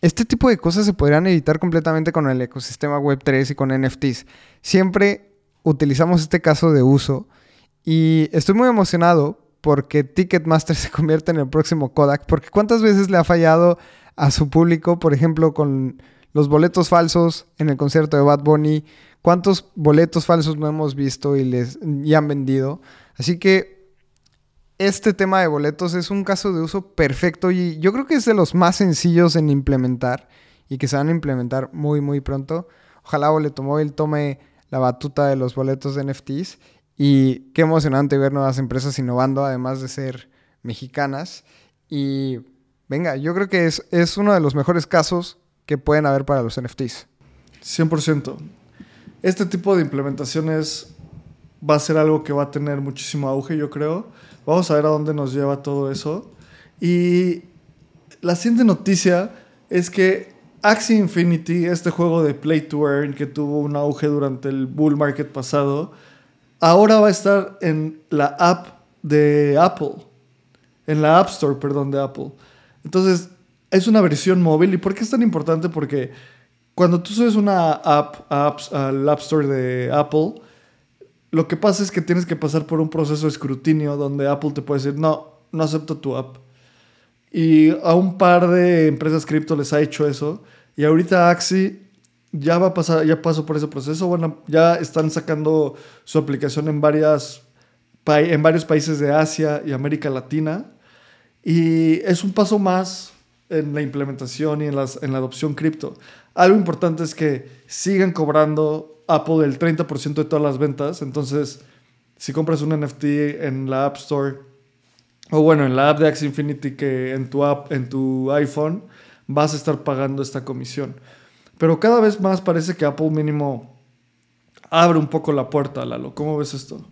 Speaker 1: este tipo de cosas se podrían evitar completamente con el ecosistema Web3 y con NFTs. Siempre utilizamos este caso de uso y estoy muy emocionado porque Ticketmaster se convierte en el próximo Kodak, porque cuántas veces le ha fallado a su público, por ejemplo, con los boletos falsos en el concierto de Bad Bunny, cuántos boletos falsos no hemos visto y les y han vendido. Así que este tema de boletos es un caso de uso perfecto y yo creo que es de los más sencillos en implementar y que se van a implementar muy muy pronto. Ojalá Boleto Móvil tome la batuta de los boletos de NFTs y qué emocionante ver nuevas empresas innovando, además de ser mexicanas. Y venga, yo creo que es, es uno de los mejores casos que pueden haber para los NFTs.
Speaker 2: 100%. Este tipo de implementaciones va a ser algo que va a tener muchísimo auge, yo creo. Vamos a ver a dónde nos lleva todo eso. Y la siguiente noticia es que Axie Infinity, este juego de Play to Earn que tuvo un auge durante el bull market pasado, ahora va a estar en la app de Apple. En la App Store, perdón, de Apple. Entonces, es una versión móvil. ¿Y por qué es tan importante? Porque cuando tú subes una app, al App Store de Apple, lo que pasa es que tienes que pasar por un proceso de escrutinio donde Apple te puede decir, no, no acepto tu app. Y a un par de empresas cripto les ha hecho eso. Y ahorita Axie ya va a pasar, ya pasó por ese proceso. Ya están sacando su aplicación en, varias, en varios países de Asia y América Latina. Y es un paso más en la implementación y en, las, en la adopción cripto. Algo importante es que sigan cobrando Apple el 30% de todas las ventas. Entonces, si compras un NFT en la App Store, o bueno, en la app de Axie Infinity que en tu en tu iPhone, vas a estar pagando esta comisión. Pero cada vez más parece que Apple mínimo abre un poco la puerta, Lalo. ¿Cómo ves esto?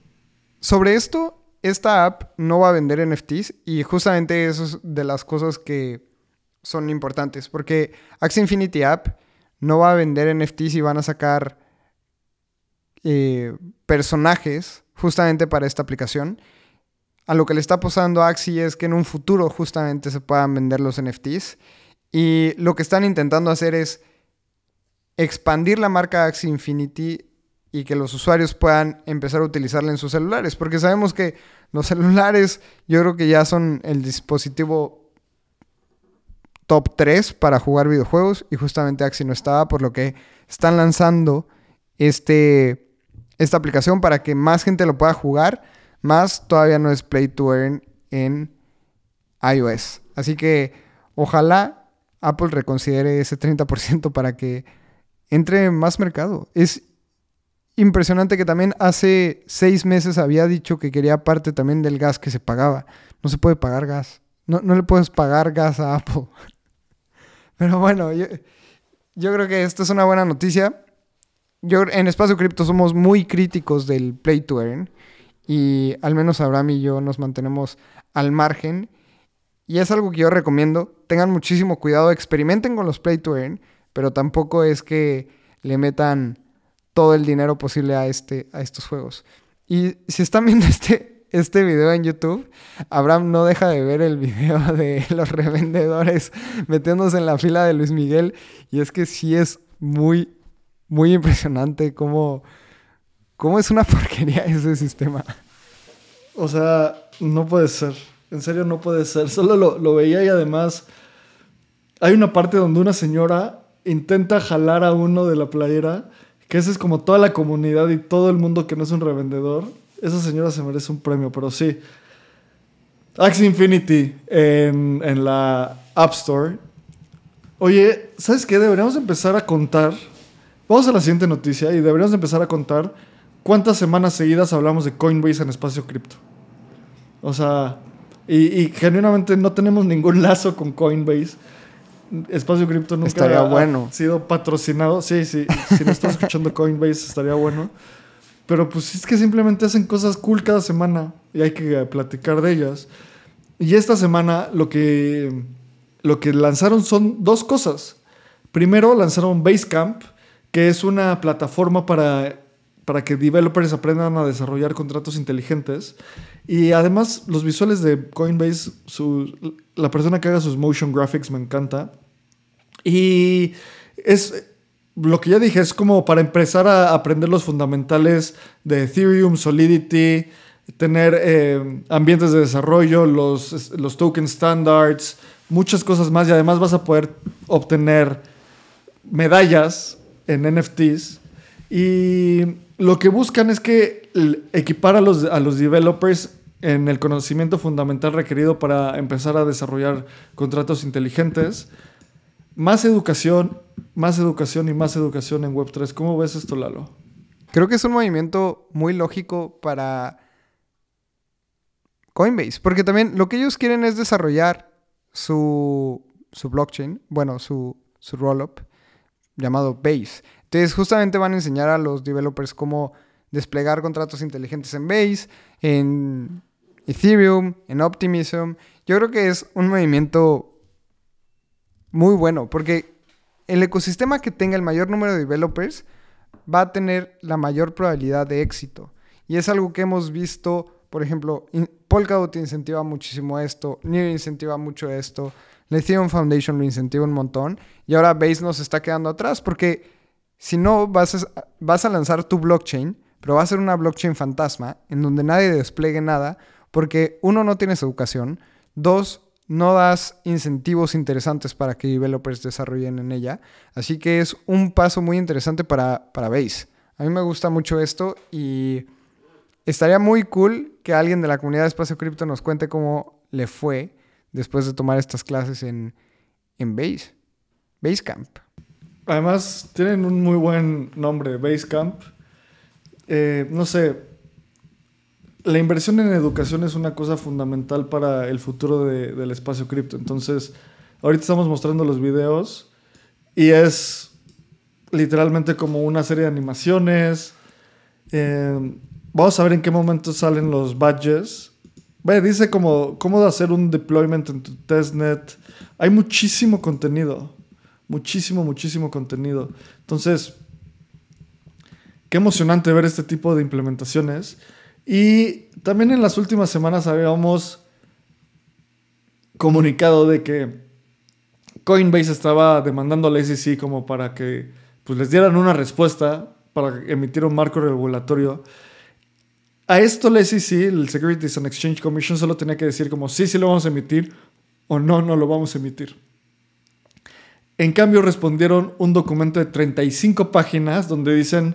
Speaker 1: Sobre esto, esta app no va a vender NFTs y justamente eso es de las cosas que son importantes porque Axie Infinity App no va a vender NFTs y van a sacar eh, personajes justamente para esta aplicación. A lo que le está posando Axie es que en un futuro justamente se puedan vender los NFTs y lo que están intentando hacer es expandir la marca Axie Infinity y que los usuarios puedan empezar a utilizarla en sus celulares, porque sabemos que los celulares yo creo que ya son el dispositivo top 3 para jugar videojuegos y justamente Axie no estaba, por lo que están lanzando este, esta aplicación para que más gente lo pueda jugar, más todavía no es Play to Earn en iOS. Así que ojalá Apple reconsidere ese 30% para que entre más mercado. Es impresionante que también hace seis meses había dicho que quería parte también del gas que se pagaba. No se puede pagar gas. No, le puedes pagar gas a Apple. Pero bueno, yo, creo que esta es una buena noticia. Yo en Espacio Cripto somos muy críticos del Play to Earn. Y al menos Abraham y yo nos mantenemos al margen. Y es algo que yo recomiendo. Tengan muchísimo cuidado, experimenten con los Play to Earn pero tampoco es que le metan todo el dinero posible a, este, a estos juegos. Y si están viendo este, este video en YouTube, Abraham no deja de ver el video de los revendedores metiéndose en la fila de Luis Miguel. Y es que sí es muy, muy impresionante cómo, cómo es una porquería ese sistema.
Speaker 2: O sea, no puede ser. En serio, no puede ser. Solo lo, lo veía y además hay una parte donde una señora intenta jalar a uno de la playera, que esa es como toda la comunidad y todo el mundo que no es un revendedor. Esa señora se merece un premio, pero sí. Axie Infinity en, en la App Store. Oye, ¿sabes qué? Deberíamos empezar a contar. Vamos a la siguiente noticia y deberíamos empezar a contar cuántas semanas seguidas hablamos de Coinbase en espacio cripto. O sea, y, y genuinamente no tenemos ningún lazo con Coinbase. Espacio Cripto nunca
Speaker 1: estaría bueno.
Speaker 2: ha sido patrocinado. Sí, sí. Si no estás escuchando Coinbase, estaría bueno. Pero pues es que simplemente hacen cosas cool cada semana y hay que platicar de ellas. Y esta semana lo que, lo que lanzaron son dos cosas. Primero lanzaron Basecamp, que es una plataforma para, para que developers aprendan a desarrollar contratos inteligentes. Y además los visuales de Coinbase, su, la persona que haga sus motion graphics me encanta. Y es lo que ya dije, es como para empezar a aprender los fundamentales de Ethereum, Solidity, tener eh, ambientes de desarrollo, los, los token standards, muchas cosas más y además vas a poder obtener medallas en NFTs y lo que buscan es que equipar a los, a los developers en el conocimiento fundamental requerido para empezar a desarrollar contratos inteligentes. Más educación, más educación y más educación en Web3. ¿Cómo ves esto, Lalo?
Speaker 1: Creo que es un movimiento muy lógico para Coinbase, porque también lo que ellos quieren es desarrollar su, su blockchain, bueno, su, su rollup llamado Base. Entonces, justamente van a enseñar a los developers cómo desplegar contratos inteligentes en Base, en Ethereum, en Optimism. Yo creo que es un movimiento muy bueno, porque el ecosistema que tenga el mayor número de developers va a tener la mayor probabilidad de éxito. Y es algo que hemos visto, por ejemplo, Polkadot incentiva muchísimo esto, Near incentiva mucho esto, la Ethereum Foundation lo incentiva un montón, y ahora Base nos está quedando atrás, porque si no, vas a, lanzar tu blockchain, pero va a ser una blockchain fantasma, en donde nadie despliegue nada, porque uno, no tienes educación, dos, no das incentivos interesantes para que developers desarrollen en ella. Así que es un paso muy interesante para, para Base. A mí me gusta mucho esto y estaría muy cool que alguien de la comunidad de Espacio Cripto nos cuente cómo le fue después de tomar estas clases en, en Base. Basecamp.
Speaker 2: Además, tienen un muy buen nombre, Basecamp. Eh, no sé, la inversión en educación es una cosa fundamental para el futuro del espacio cripto. Entonces, ahorita estamos mostrando los videos y es literalmente como una serie de animaciones. Eh, vamos a ver en qué momento salen los badges. Ve, dice como cómo hacer un deployment en tu testnet. Hay muchísimo contenido. Muchísimo, muchísimo contenido. Entonces, qué emocionante ver este tipo de implementaciones. Y también en las últimas semanas habíamos comunicado de que Coinbase estaba demandando a la SEC como para que pues, les dieran una respuesta para emitir un marco regulatorio. A esto la SEC, el Securities and Exchange Commission, solo tenía que decir como sí, sí lo vamos a emitir o no, no lo vamos a emitir. En cambio respondieron un documento de 35 páginas donde dicen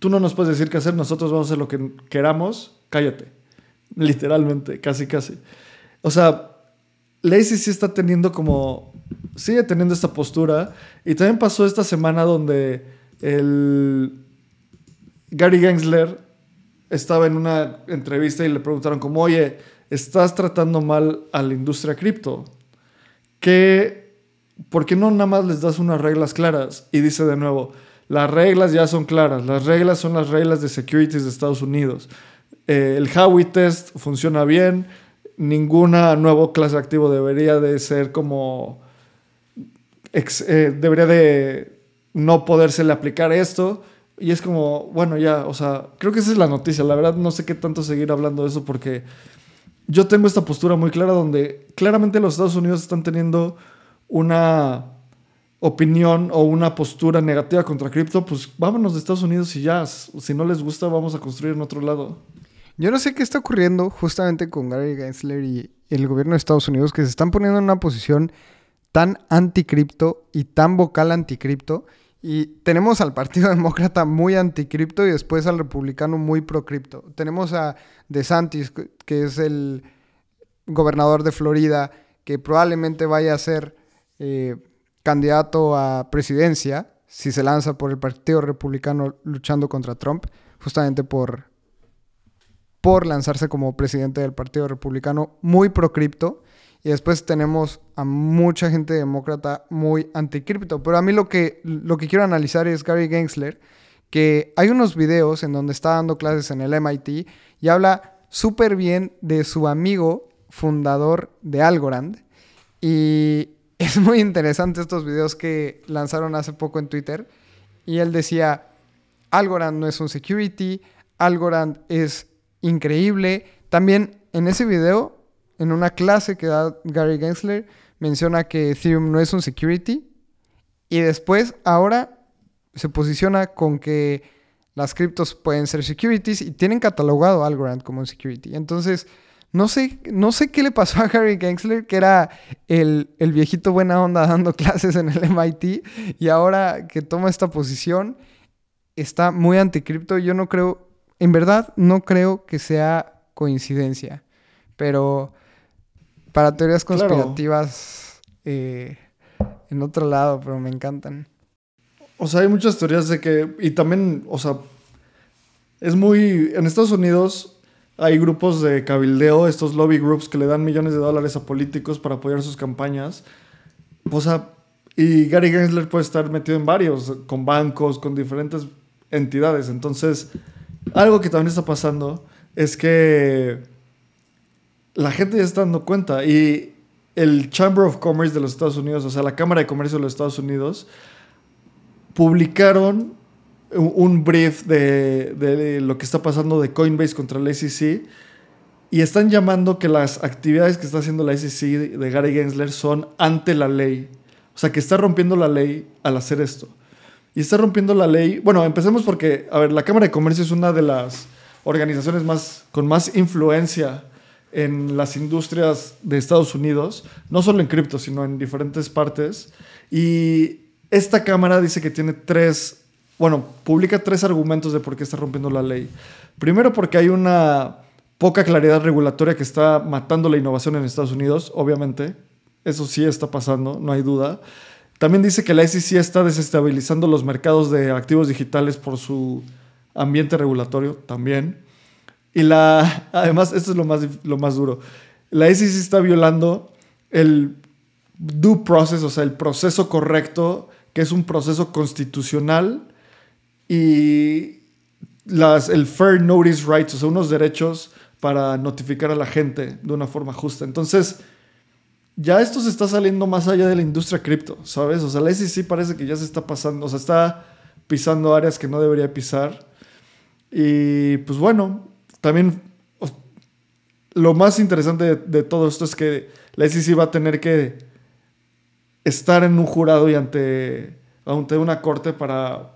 Speaker 2: tú no nos puedes decir qué hacer, nosotros vamos a hacer lo que queramos, cállate. Literalmente, casi, casi. O sea, Lacey sí está teniendo como, sigue teniendo esta postura. Y también pasó esta semana donde el Gary Gensler estaba en una entrevista y le preguntaron como, oye, estás tratando mal a la industria cripto. ¿Qué, ¿Por qué no nada más les das unas reglas claras? Y dice de nuevo, las reglas ya son claras. Las reglas son las reglas de securities de Estados Unidos. Eh, el Howey test funciona bien. Ninguna nuevo clase activo debería de ser como... Eh, debería de no podérsele aplicar esto. Y es como, bueno, ya, o sea, creo que esa es la noticia. La verdad no sé qué tanto seguir hablando de eso porque yo tengo esta postura muy clara donde claramente los Estados Unidos están teniendo una opinión o una postura negativa contra cripto, pues vámonos de Estados Unidos y ya. Si no les gusta, vamos a construir en otro lado.
Speaker 1: Yo no sé qué está ocurriendo justamente con Gary Gensler y el gobierno de Estados Unidos, que se están poniendo en una posición tan anticripto y tan vocal anticripto. Y tenemos al Partido Demócrata muy anticripto y después al Republicano muy procripto. Tenemos a DeSantis, que es el gobernador de Florida, que probablemente vaya a ser eh, candidato a presidencia si se lanza por el Partido Republicano luchando contra Trump, justamente por, por lanzarse como presidente del Partido Republicano muy pro cripto. Y después tenemos a mucha gente demócrata muy anticripto. Pero a mí lo que, lo que quiero analizar es Gary Gensler, que hay unos videos en donde está dando clases en el MIT y habla súper bien de su amigo fundador de Algorand. Y es muy interesante estos videos que lanzaron hace poco en Twitter. Y él decía, Algorand no es un security, Algorand es increíble. También en ese video, en una clase que da Gary Gensler, menciona que Ethereum no es un security, Y después, ahora se posiciona con que las criptos pueden ser securities y tienen catalogado Algorand como un security. Entonces, no sé, no sé qué le pasó a Harry Gensler, que era el, el, viejito buena onda dando clases en el MIT, y ahora que toma esta posición, está muy anticripto. Yo no creo, en verdad, no creo que sea coincidencia. Pero para teorías conspirativas, eh, en otro lado, pero me encantan.
Speaker 2: O sea, hay muchas teorías de que, y también, o sea, es muy, en Estados Unidos hay grupos de cabildeo, estos lobby groups que le dan millones de dólares a políticos para apoyar sus campañas. O sea, y Gary Gensler puede estar metido en varios, con bancos, con diferentes entidades. Entonces, algo que también está pasando es que la gente ya está dando cuenta y el Chamber of Commerce de los Estados Unidos, o sea, la Cámara de Comercio de los Estados Unidos, publicaron un brief de, lo que está pasando de Coinbase contra la SEC y están llamando que las actividades que está haciendo la SEC de Gary Gensler son ante la ley. O sea, que está rompiendo la ley al hacer esto. Y está rompiendo la ley. Bueno, empecemos porque, a ver, la Cámara de Comercio es una de las organizaciones más, con más influencia en las industrias de Estados Unidos, no solo en cripto, sino en diferentes partes. Y esta Cámara dice que tiene tres bueno, publica tres argumentos de por qué está rompiendo la ley. Primero, porque hay una poca claridad regulatoria que está matando la innovación en Estados Unidos, obviamente. Eso sí está pasando, no hay duda. También dice que la SEC está desestabilizando los mercados de activos digitales por su ambiente regulatorio, también. Y la, además, esto es lo más, lo más duro. La SEC está violando el due process, o sea, el proceso correcto, que es un proceso constitucional y las, el Fair Notice Rights, o sea, unos derechos para notificar a la gente de una forma justa. Entonces, ya esto se está saliendo más allá de la industria cripto, ¿sabes? O sea, la SEC parece que ya se está pasando, o sea, está pisando áreas que no debería pisar. Y pues bueno, también lo más interesante de, de, todo esto es que la SEC va a tener que estar en un jurado y ante, ante una corte para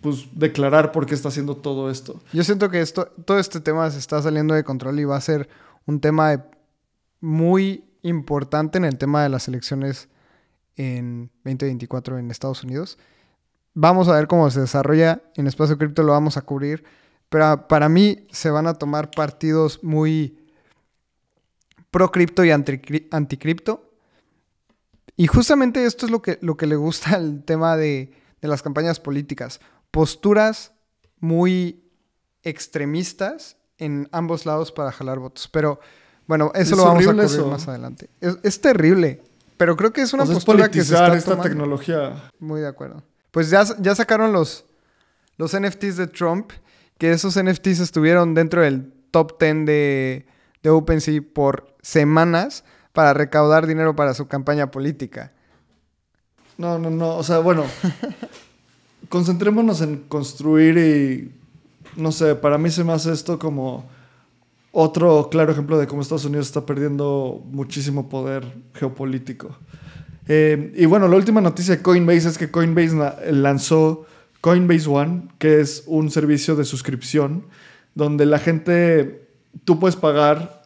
Speaker 2: pues, declarar por qué está haciendo todo esto.
Speaker 1: Yo siento que esto, todo este tema se está saliendo de control y va a ser un tema muy importante en el tema de las elecciones en 2024 en Estados Unidos. Vamos a ver cómo se desarrolla en Espacio Cripto, lo vamos a cubrir. Pero para mí se van a tomar partidos muy pro cripto y anti cripto. Y justamente esto es lo que, lo que le gusta al tema de, de las campañas políticas posturas muy extremistas en ambos lados para jalar votos. Pero bueno, eso lo vamos a cubrir más adelante. Es, terrible, pero creo que es una postura que se está
Speaker 2: esta tecnología.
Speaker 1: Muy de acuerdo. Pues ya, ya sacaron los, los NFTs de Trump, que esos NFTs estuvieron dentro del top 10 de, de OpenSea por semanas para recaudar dinero para su campaña política.
Speaker 2: No, no, no. O sea, bueno, concentrémonos en construir y, no sé, para mí se me hace esto como otro claro ejemplo de cómo Estados Unidos está perdiendo muchísimo poder geopolítico. Eh, y bueno, la última noticia de Coinbase es que Coinbase lanzó Coinbase One, que es un servicio de suscripción donde la gente, tú puedes pagar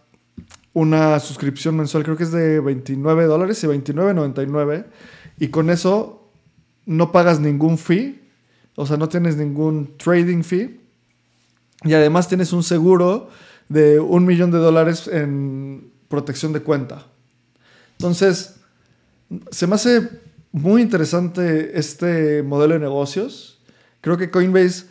Speaker 2: una suscripción mensual, creo que es de 29 dólares y 29.99, y con eso no pagas ningún fee o sea, no tienes ningún trading fee. Y además tienes un seguro de un millón de dólares en protección de cuenta. Entonces, se me hace muy interesante este modelo de negocios. Creo que Coinbase,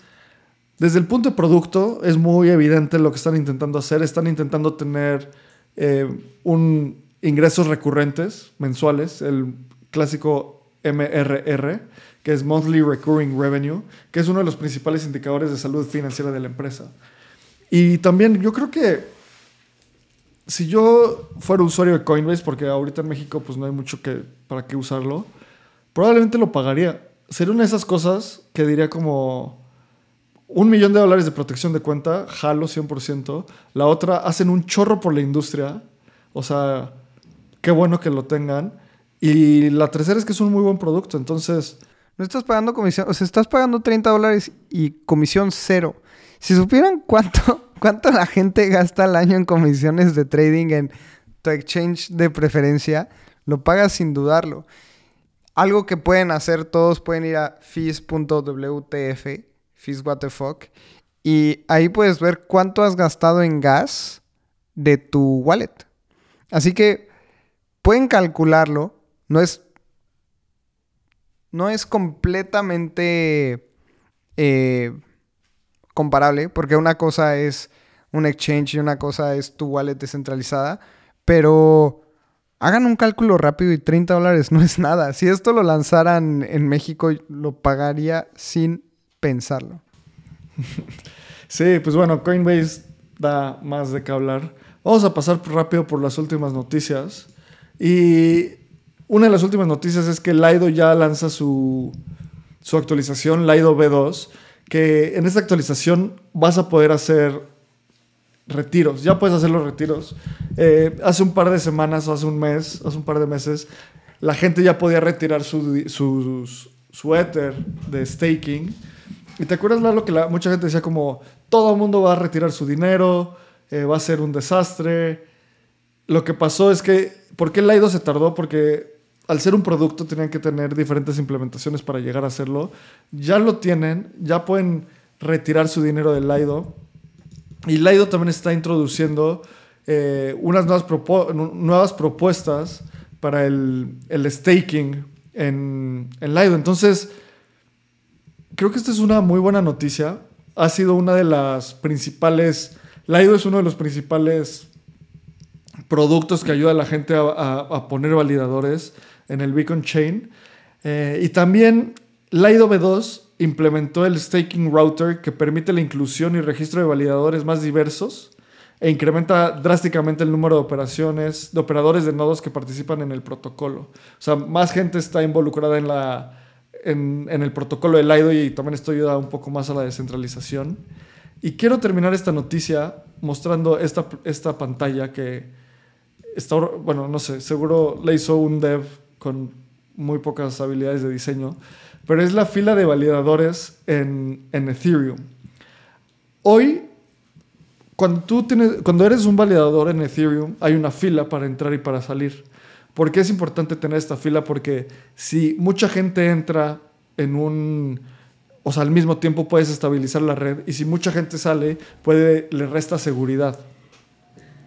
Speaker 2: desde el punto de producto, es muy evidente lo que están intentando hacer. Están intentando tener eh, un ingresos recurrentes mensuales, el clásico MRR, que es Monthly Recurring Revenue, que es uno de los principales indicadores de salud financiera de la empresa. Y también yo creo que si yo fuera usuario de Coinbase, porque ahorita en México pues no hay mucho que, para qué usarlo, probablemente lo pagaría. Sería una de esas cosas que diría como un millón de dólares de protección de cuenta, jalo 100%. La otra, hacen un chorro por la industria. O sea, qué bueno que lo tengan. Y la tercera es que es un muy buen producto. Entonces,
Speaker 1: No estás pagando comisión, o sea, estás pagando 30 dólares y comisión cero. Si supieran cuánto, cuánto la gente gasta al año en comisiones de trading en tu exchange de preferencia, lo pagas sin dudarlo. Algo que pueden hacer todos, pueden ir a fees.wtf, fees y ahí puedes ver cuánto has gastado en gas de tu wallet. Así que pueden calcularlo, no es, no es completamente eh, comparable, porque una cosa es un exchange y una cosa es tu wallet descentralizada, pero hagan un cálculo rápido y 30 dólares no es nada. Si esto lo lanzaran en México, lo pagaría sin pensarlo.
Speaker 2: Sí, pues bueno, Coinbase da más de qué hablar. Vamos a pasar rápido por las últimas noticias. Y una de las últimas noticias es que Lido ya lanza su, su actualización, Lido B2, que en esta actualización vas a poder hacer retiros. Ya puedes hacer los retiros. Eh, hace un par de semanas o hace un mes, hace un par de meses, la gente ya podía retirar su, su, su Ether de staking. Y te acuerdas, Lalo, que la, mucha gente decía como, todo el mundo va a retirar su dinero, eh, va a ser un desastre. Lo que pasó es que, ¿por qué Lido se tardó? Porque al ser un producto tenían que tener diferentes implementaciones para llegar a hacerlo. Ya lo tienen, ya pueden retirar su dinero de Lido. Y Lido también está introduciendo eh, unas nuevas, propuestas para el, el staking en, en Lido. Entonces, creo que esta es una muy buena noticia. Ha sido una de las principales Lido es uno de los principales productos que ayuda a la gente a, poner validadores en el Beacon Chain. Eh, y también Lido V2 implementó el staking router que permite la inclusión y registro de validadores más diversos e incrementa drásticamente el número de operaciones, de operadores de nodos que participan en el protocolo. O sea, más gente está involucrada en, la, en, en el protocolo de Lido y también esto ayuda un poco más a la descentralización. Y quiero terminar esta noticia mostrando esta, esta pantalla que está, bueno, no sé, seguro la hizo un dev con muy pocas habilidades de diseño, pero es la fila de validadores en, en Ethereum. Hoy, cuando, tú tienes, cuando eres un validador en Ethereum, hay una fila para entrar y para salir. ¿Por qué es importante tener esta fila? Porque si mucha gente entra en un o sea, al mismo tiempo puedes estabilizar la red y si mucha gente sale, puede, le resta seguridad.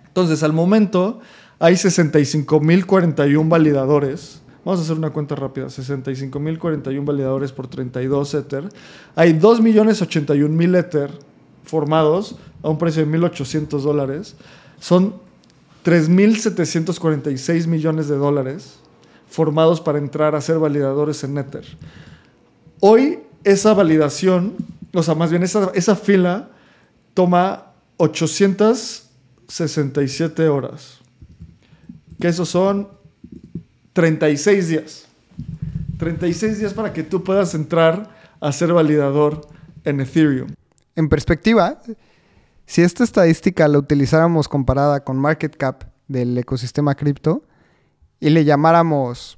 Speaker 2: Entonces, al momento hay 65.041 validadores. Vamos a hacer una cuenta rápida. 65.041 validadores por 32 Ether. Hay 2.081.000 Ether formados a un precio de 1.800 dólares. Son 3.746 millones de dólares formados para entrar a ser validadores en Ether. Hoy esa validación, o sea, más bien esa, esa fila toma 867 horas. Que esos son 36 días. 36 días para que tú puedas entrar a ser validador en Ethereum.
Speaker 1: En perspectiva, si esta estadística la utilizáramos comparada con market cap del ecosistema cripto y le llamáramos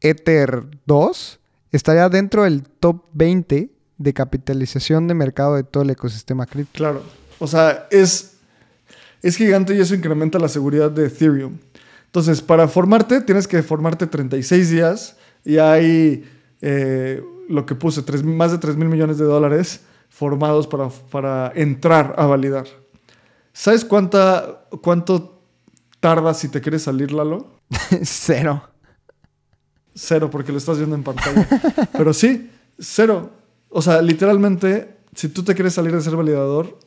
Speaker 1: Ether 2, estaría dentro del top 20 de capitalización de mercado de todo el ecosistema cripto.
Speaker 2: Claro. O sea, es, es gigante y eso incrementa la seguridad de Ethereum. Entonces, para formarte, tienes que formarte 36 días y hay eh, lo que puse, más de 3 mil millones de dólares formados para, para entrar a validar. ¿Sabes cuánta, cuánto tarda si te quieres salir, Lalo?
Speaker 1: Cero.
Speaker 2: Cero, porque lo estás viendo en pantalla. Pero sí, cero. O sea, literalmente, si tú te quieres salir de ser validador,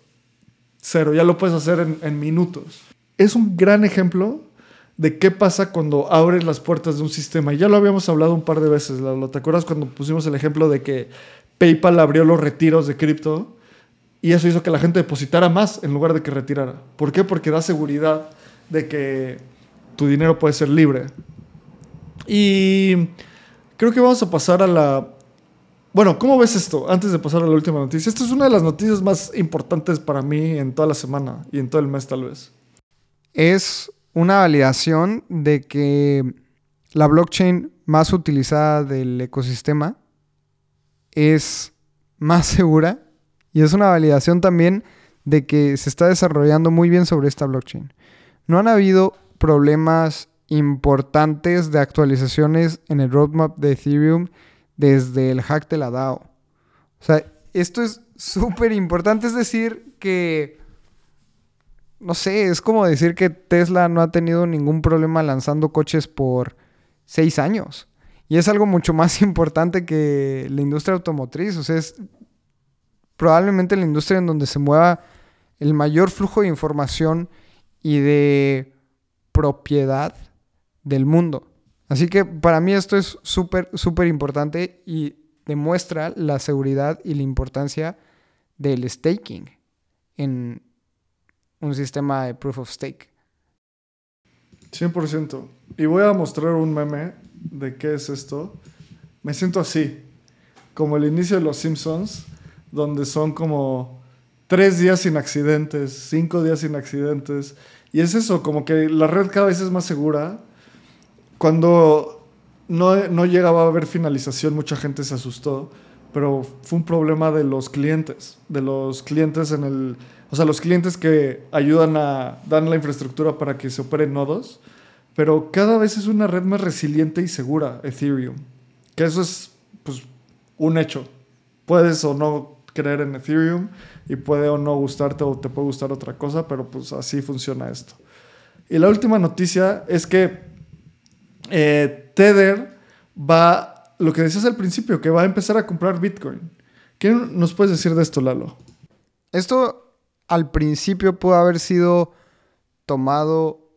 Speaker 2: cero. Ya lo puedes hacer en, minutos. Es un gran ejemplo de qué pasa cuando abres las puertas de un sistema. Ya lo habíamos hablado un par de veces, ¿Te acuerdas cuando pusimos el ejemplo de que PayPal abrió los retiros de cripto y eso hizo que la gente depositara más en lugar de que retirara? ¿Por qué? Porque da seguridad de que tu dinero puede ser libre. Y creo que vamos a pasar a la... Bueno, ¿cómo ves esto? Antes de pasar a la última noticia. Esto es una de las noticias más importantes para mí en toda la semana y en todo el mes tal vez.
Speaker 1: Es una validación de que la blockchain más utilizada del ecosistema, es más segura y es una validación también de que se está desarrollando muy bien sobre esta blockchain. No han habido problemas importantes de actualizaciones en el roadmap de Ethereum desde el hack de la DAO. O sea, esto es súper importante, es decir, que, no sé, es como decir que Tesla no ha tenido ningún problema lanzando coches por seis años. Y es algo mucho más importante que la industria automotriz. O sea, es probablemente la industria en donde se mueva el mayor flujo de información y de propiedad del mundo. Así que para mí esto es súper, súper importante y demuestra la seguridad y la importancia del staking en un sistema de proof of stake.
Speaker 2: 100%. Y voy a mostrar un meme de qué es esto. Me siento así, como el inicio de Los Simpsons, donde son como tres días sin accidentes, cinco días sin accidentes. Y es eso, como que la red cada vez es más segura. Cuando no, no llegaba a haber finalización, mucha gente se asustó, pero fue un problema de los clientes, de los clientes en el... O sea, los clientes que ayudan a dar la infraestructura para que se operen nodos pero cada vez es una red más resiliente y segura, Ethereum. Que eso es pues, un hecho. Puedes o no creer en Ethereum y puede o no gustarte o te puede gustar otra cosa, pero pues así funciona esto. Y la última noticia es que eh, Tether va, lo que decías al principio, que va a empezar a comprar Bitcoin. ¿Qué nos puedes decir de esto, Lalo?
Speaker 1: Esto al principio pudo haber sido tomado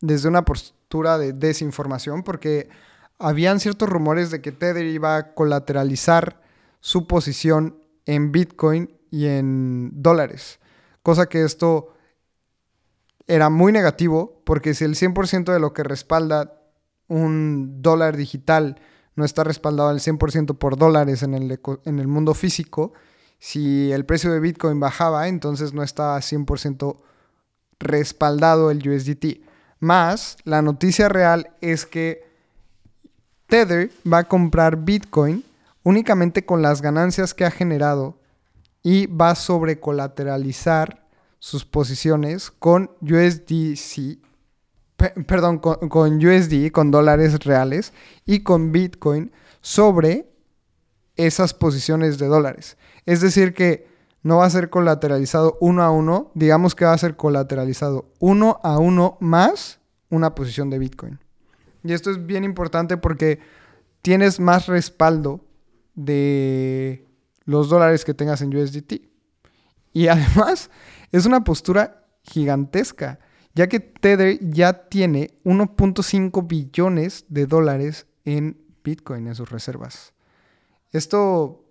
Speaker 1: desde una postura de desinformación porque habían ciertos rumores de que Tether iba a colateralizar su posición en Bitcoin y en dólares. Cosa que esto era muy negativo porque si el 100% de lo que respalda un dólar digital no está respaldado al 100% por dólares en el, mundo físico, si el precio de Bitcoin bajaba, entonces no estaba 100% respaldado el USDT. Más, la noticia real es que Tether va a comprar Bitcoin únicamente con las ganancias que ha generado y va a sobrecolateralizar sus posiciones con USDC, perdón, con, con, USD, con dólares reales y con Bitcoin sobre esas posiciones de dólares. Es decir que no va a ser colateralizado uno a uno, digamos que va a ser colateralizado uno a uno más una posición de Bitcoin. Y esto es bien importante porque tienes más respaldo de los dólares que tengas en USDT. Y además es una postura gigantesca, ya que Tether ya tiene 1.5 billones de dólares en Bitcoin en sus reservas. Esto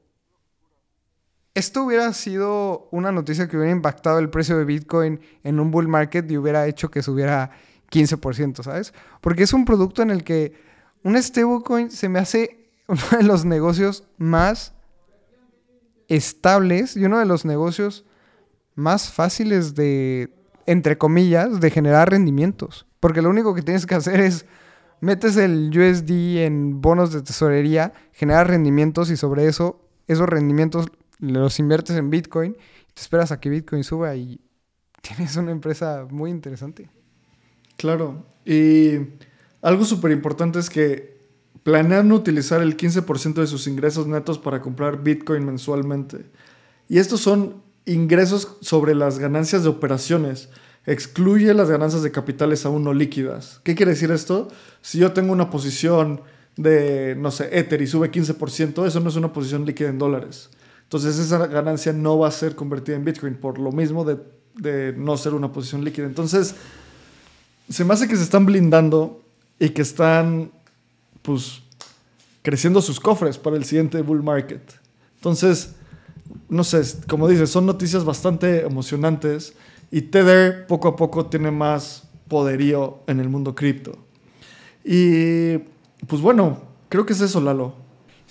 Speaker 1: esto hubiera sido una noticia que hubiera impactado el precio de Bitcoin en un bull market y hubiera hecho que subiera 15%, ¿sabes? Porque es un producto en el que un stablecoin se me hace uno de los negocios más estables y uno de los negocios más fáciles de, entre comillas, de generar rendimientos. Porque lo único que tienes que hacer es metes el USD en bonos de tesorería, generar rendimientos y sobre eso, esos rendimientos los inviertes en Bitcoin, te esperas a que Bitcoin suba y tienes una empresa muy interesante.
Speaker 2: Claro, y algo súper importante es que planean utilizar el 15% de sus ingresos netos para comprar Bitcoin mensualmente. Y estos son ingresos sobre las ganancias de operaciones. Excluye las ganancias de capitales aún no líquidas. ¿Qué quiere decir esto? Si yo tengo una posición de, no sé, Ether y sube 15%, eso no es una posición líquida en dólares. Entonces esa ganancia no va a ser convertida en Bitcoin por lo mismo de, no ser una posición líquida. Entonces, se me hace que se están blindando y que están, pues, creciendo sus cofres para el siguiente bull market. Entonces, no sé, como dices, son noticias bastante emocionantes y Tether poco a poco tiene más poderío en el mundo cripto. Y, pues bueno, creo que es eso, Lalo.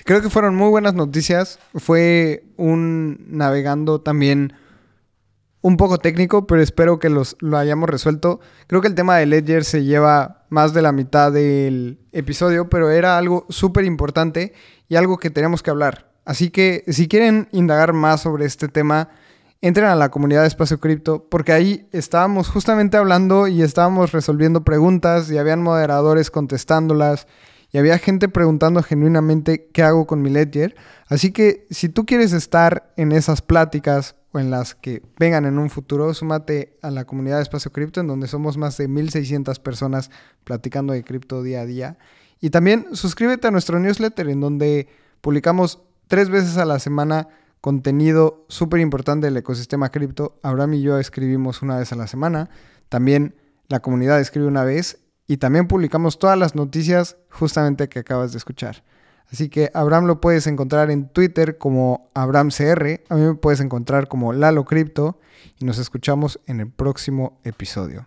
Speaker 1: Creo que fueron muy buenas noticias. Fue un navegando también un poco técnico, pero espero que los, lo hayamos resuelto. Creo que el tema de Ledger se lleva más de la mitad del episodio, pero era algo súper importante y algo que tenemos que hablar. Así que si quieren indagar más sobre este tema, entren a la comunidad de Espacio Cripto, porque ahí estábamos justamente hablando y estábamos resolviendo preguntas y habían moderadores contestándolas y había gente preguntando genuinamente qué hago con mi Ledger. Así que si tú quieres estar en esas pláticas o en las que vengan en un futuro, súmate a la comunidad de Espacio Cripto, en donde somos más de 1600 personas platicando de cripto día a día. Y también suscríbete a nuestro newsletter, en donde publicamos tres veces a la semana contenido súper importante del ecosistema cripto. Abraham y yo escribimos una vez a la semana. También la comunidad escribe una vez. Y también publicamos todas las noticias justamente que acabas de escuchar. Así que Abraham lo puedes encontrar en Twitter como AbrahamCR, a mí me puedes encontrar como Lalo Crypto y nos escuchamos en el próximo episodio.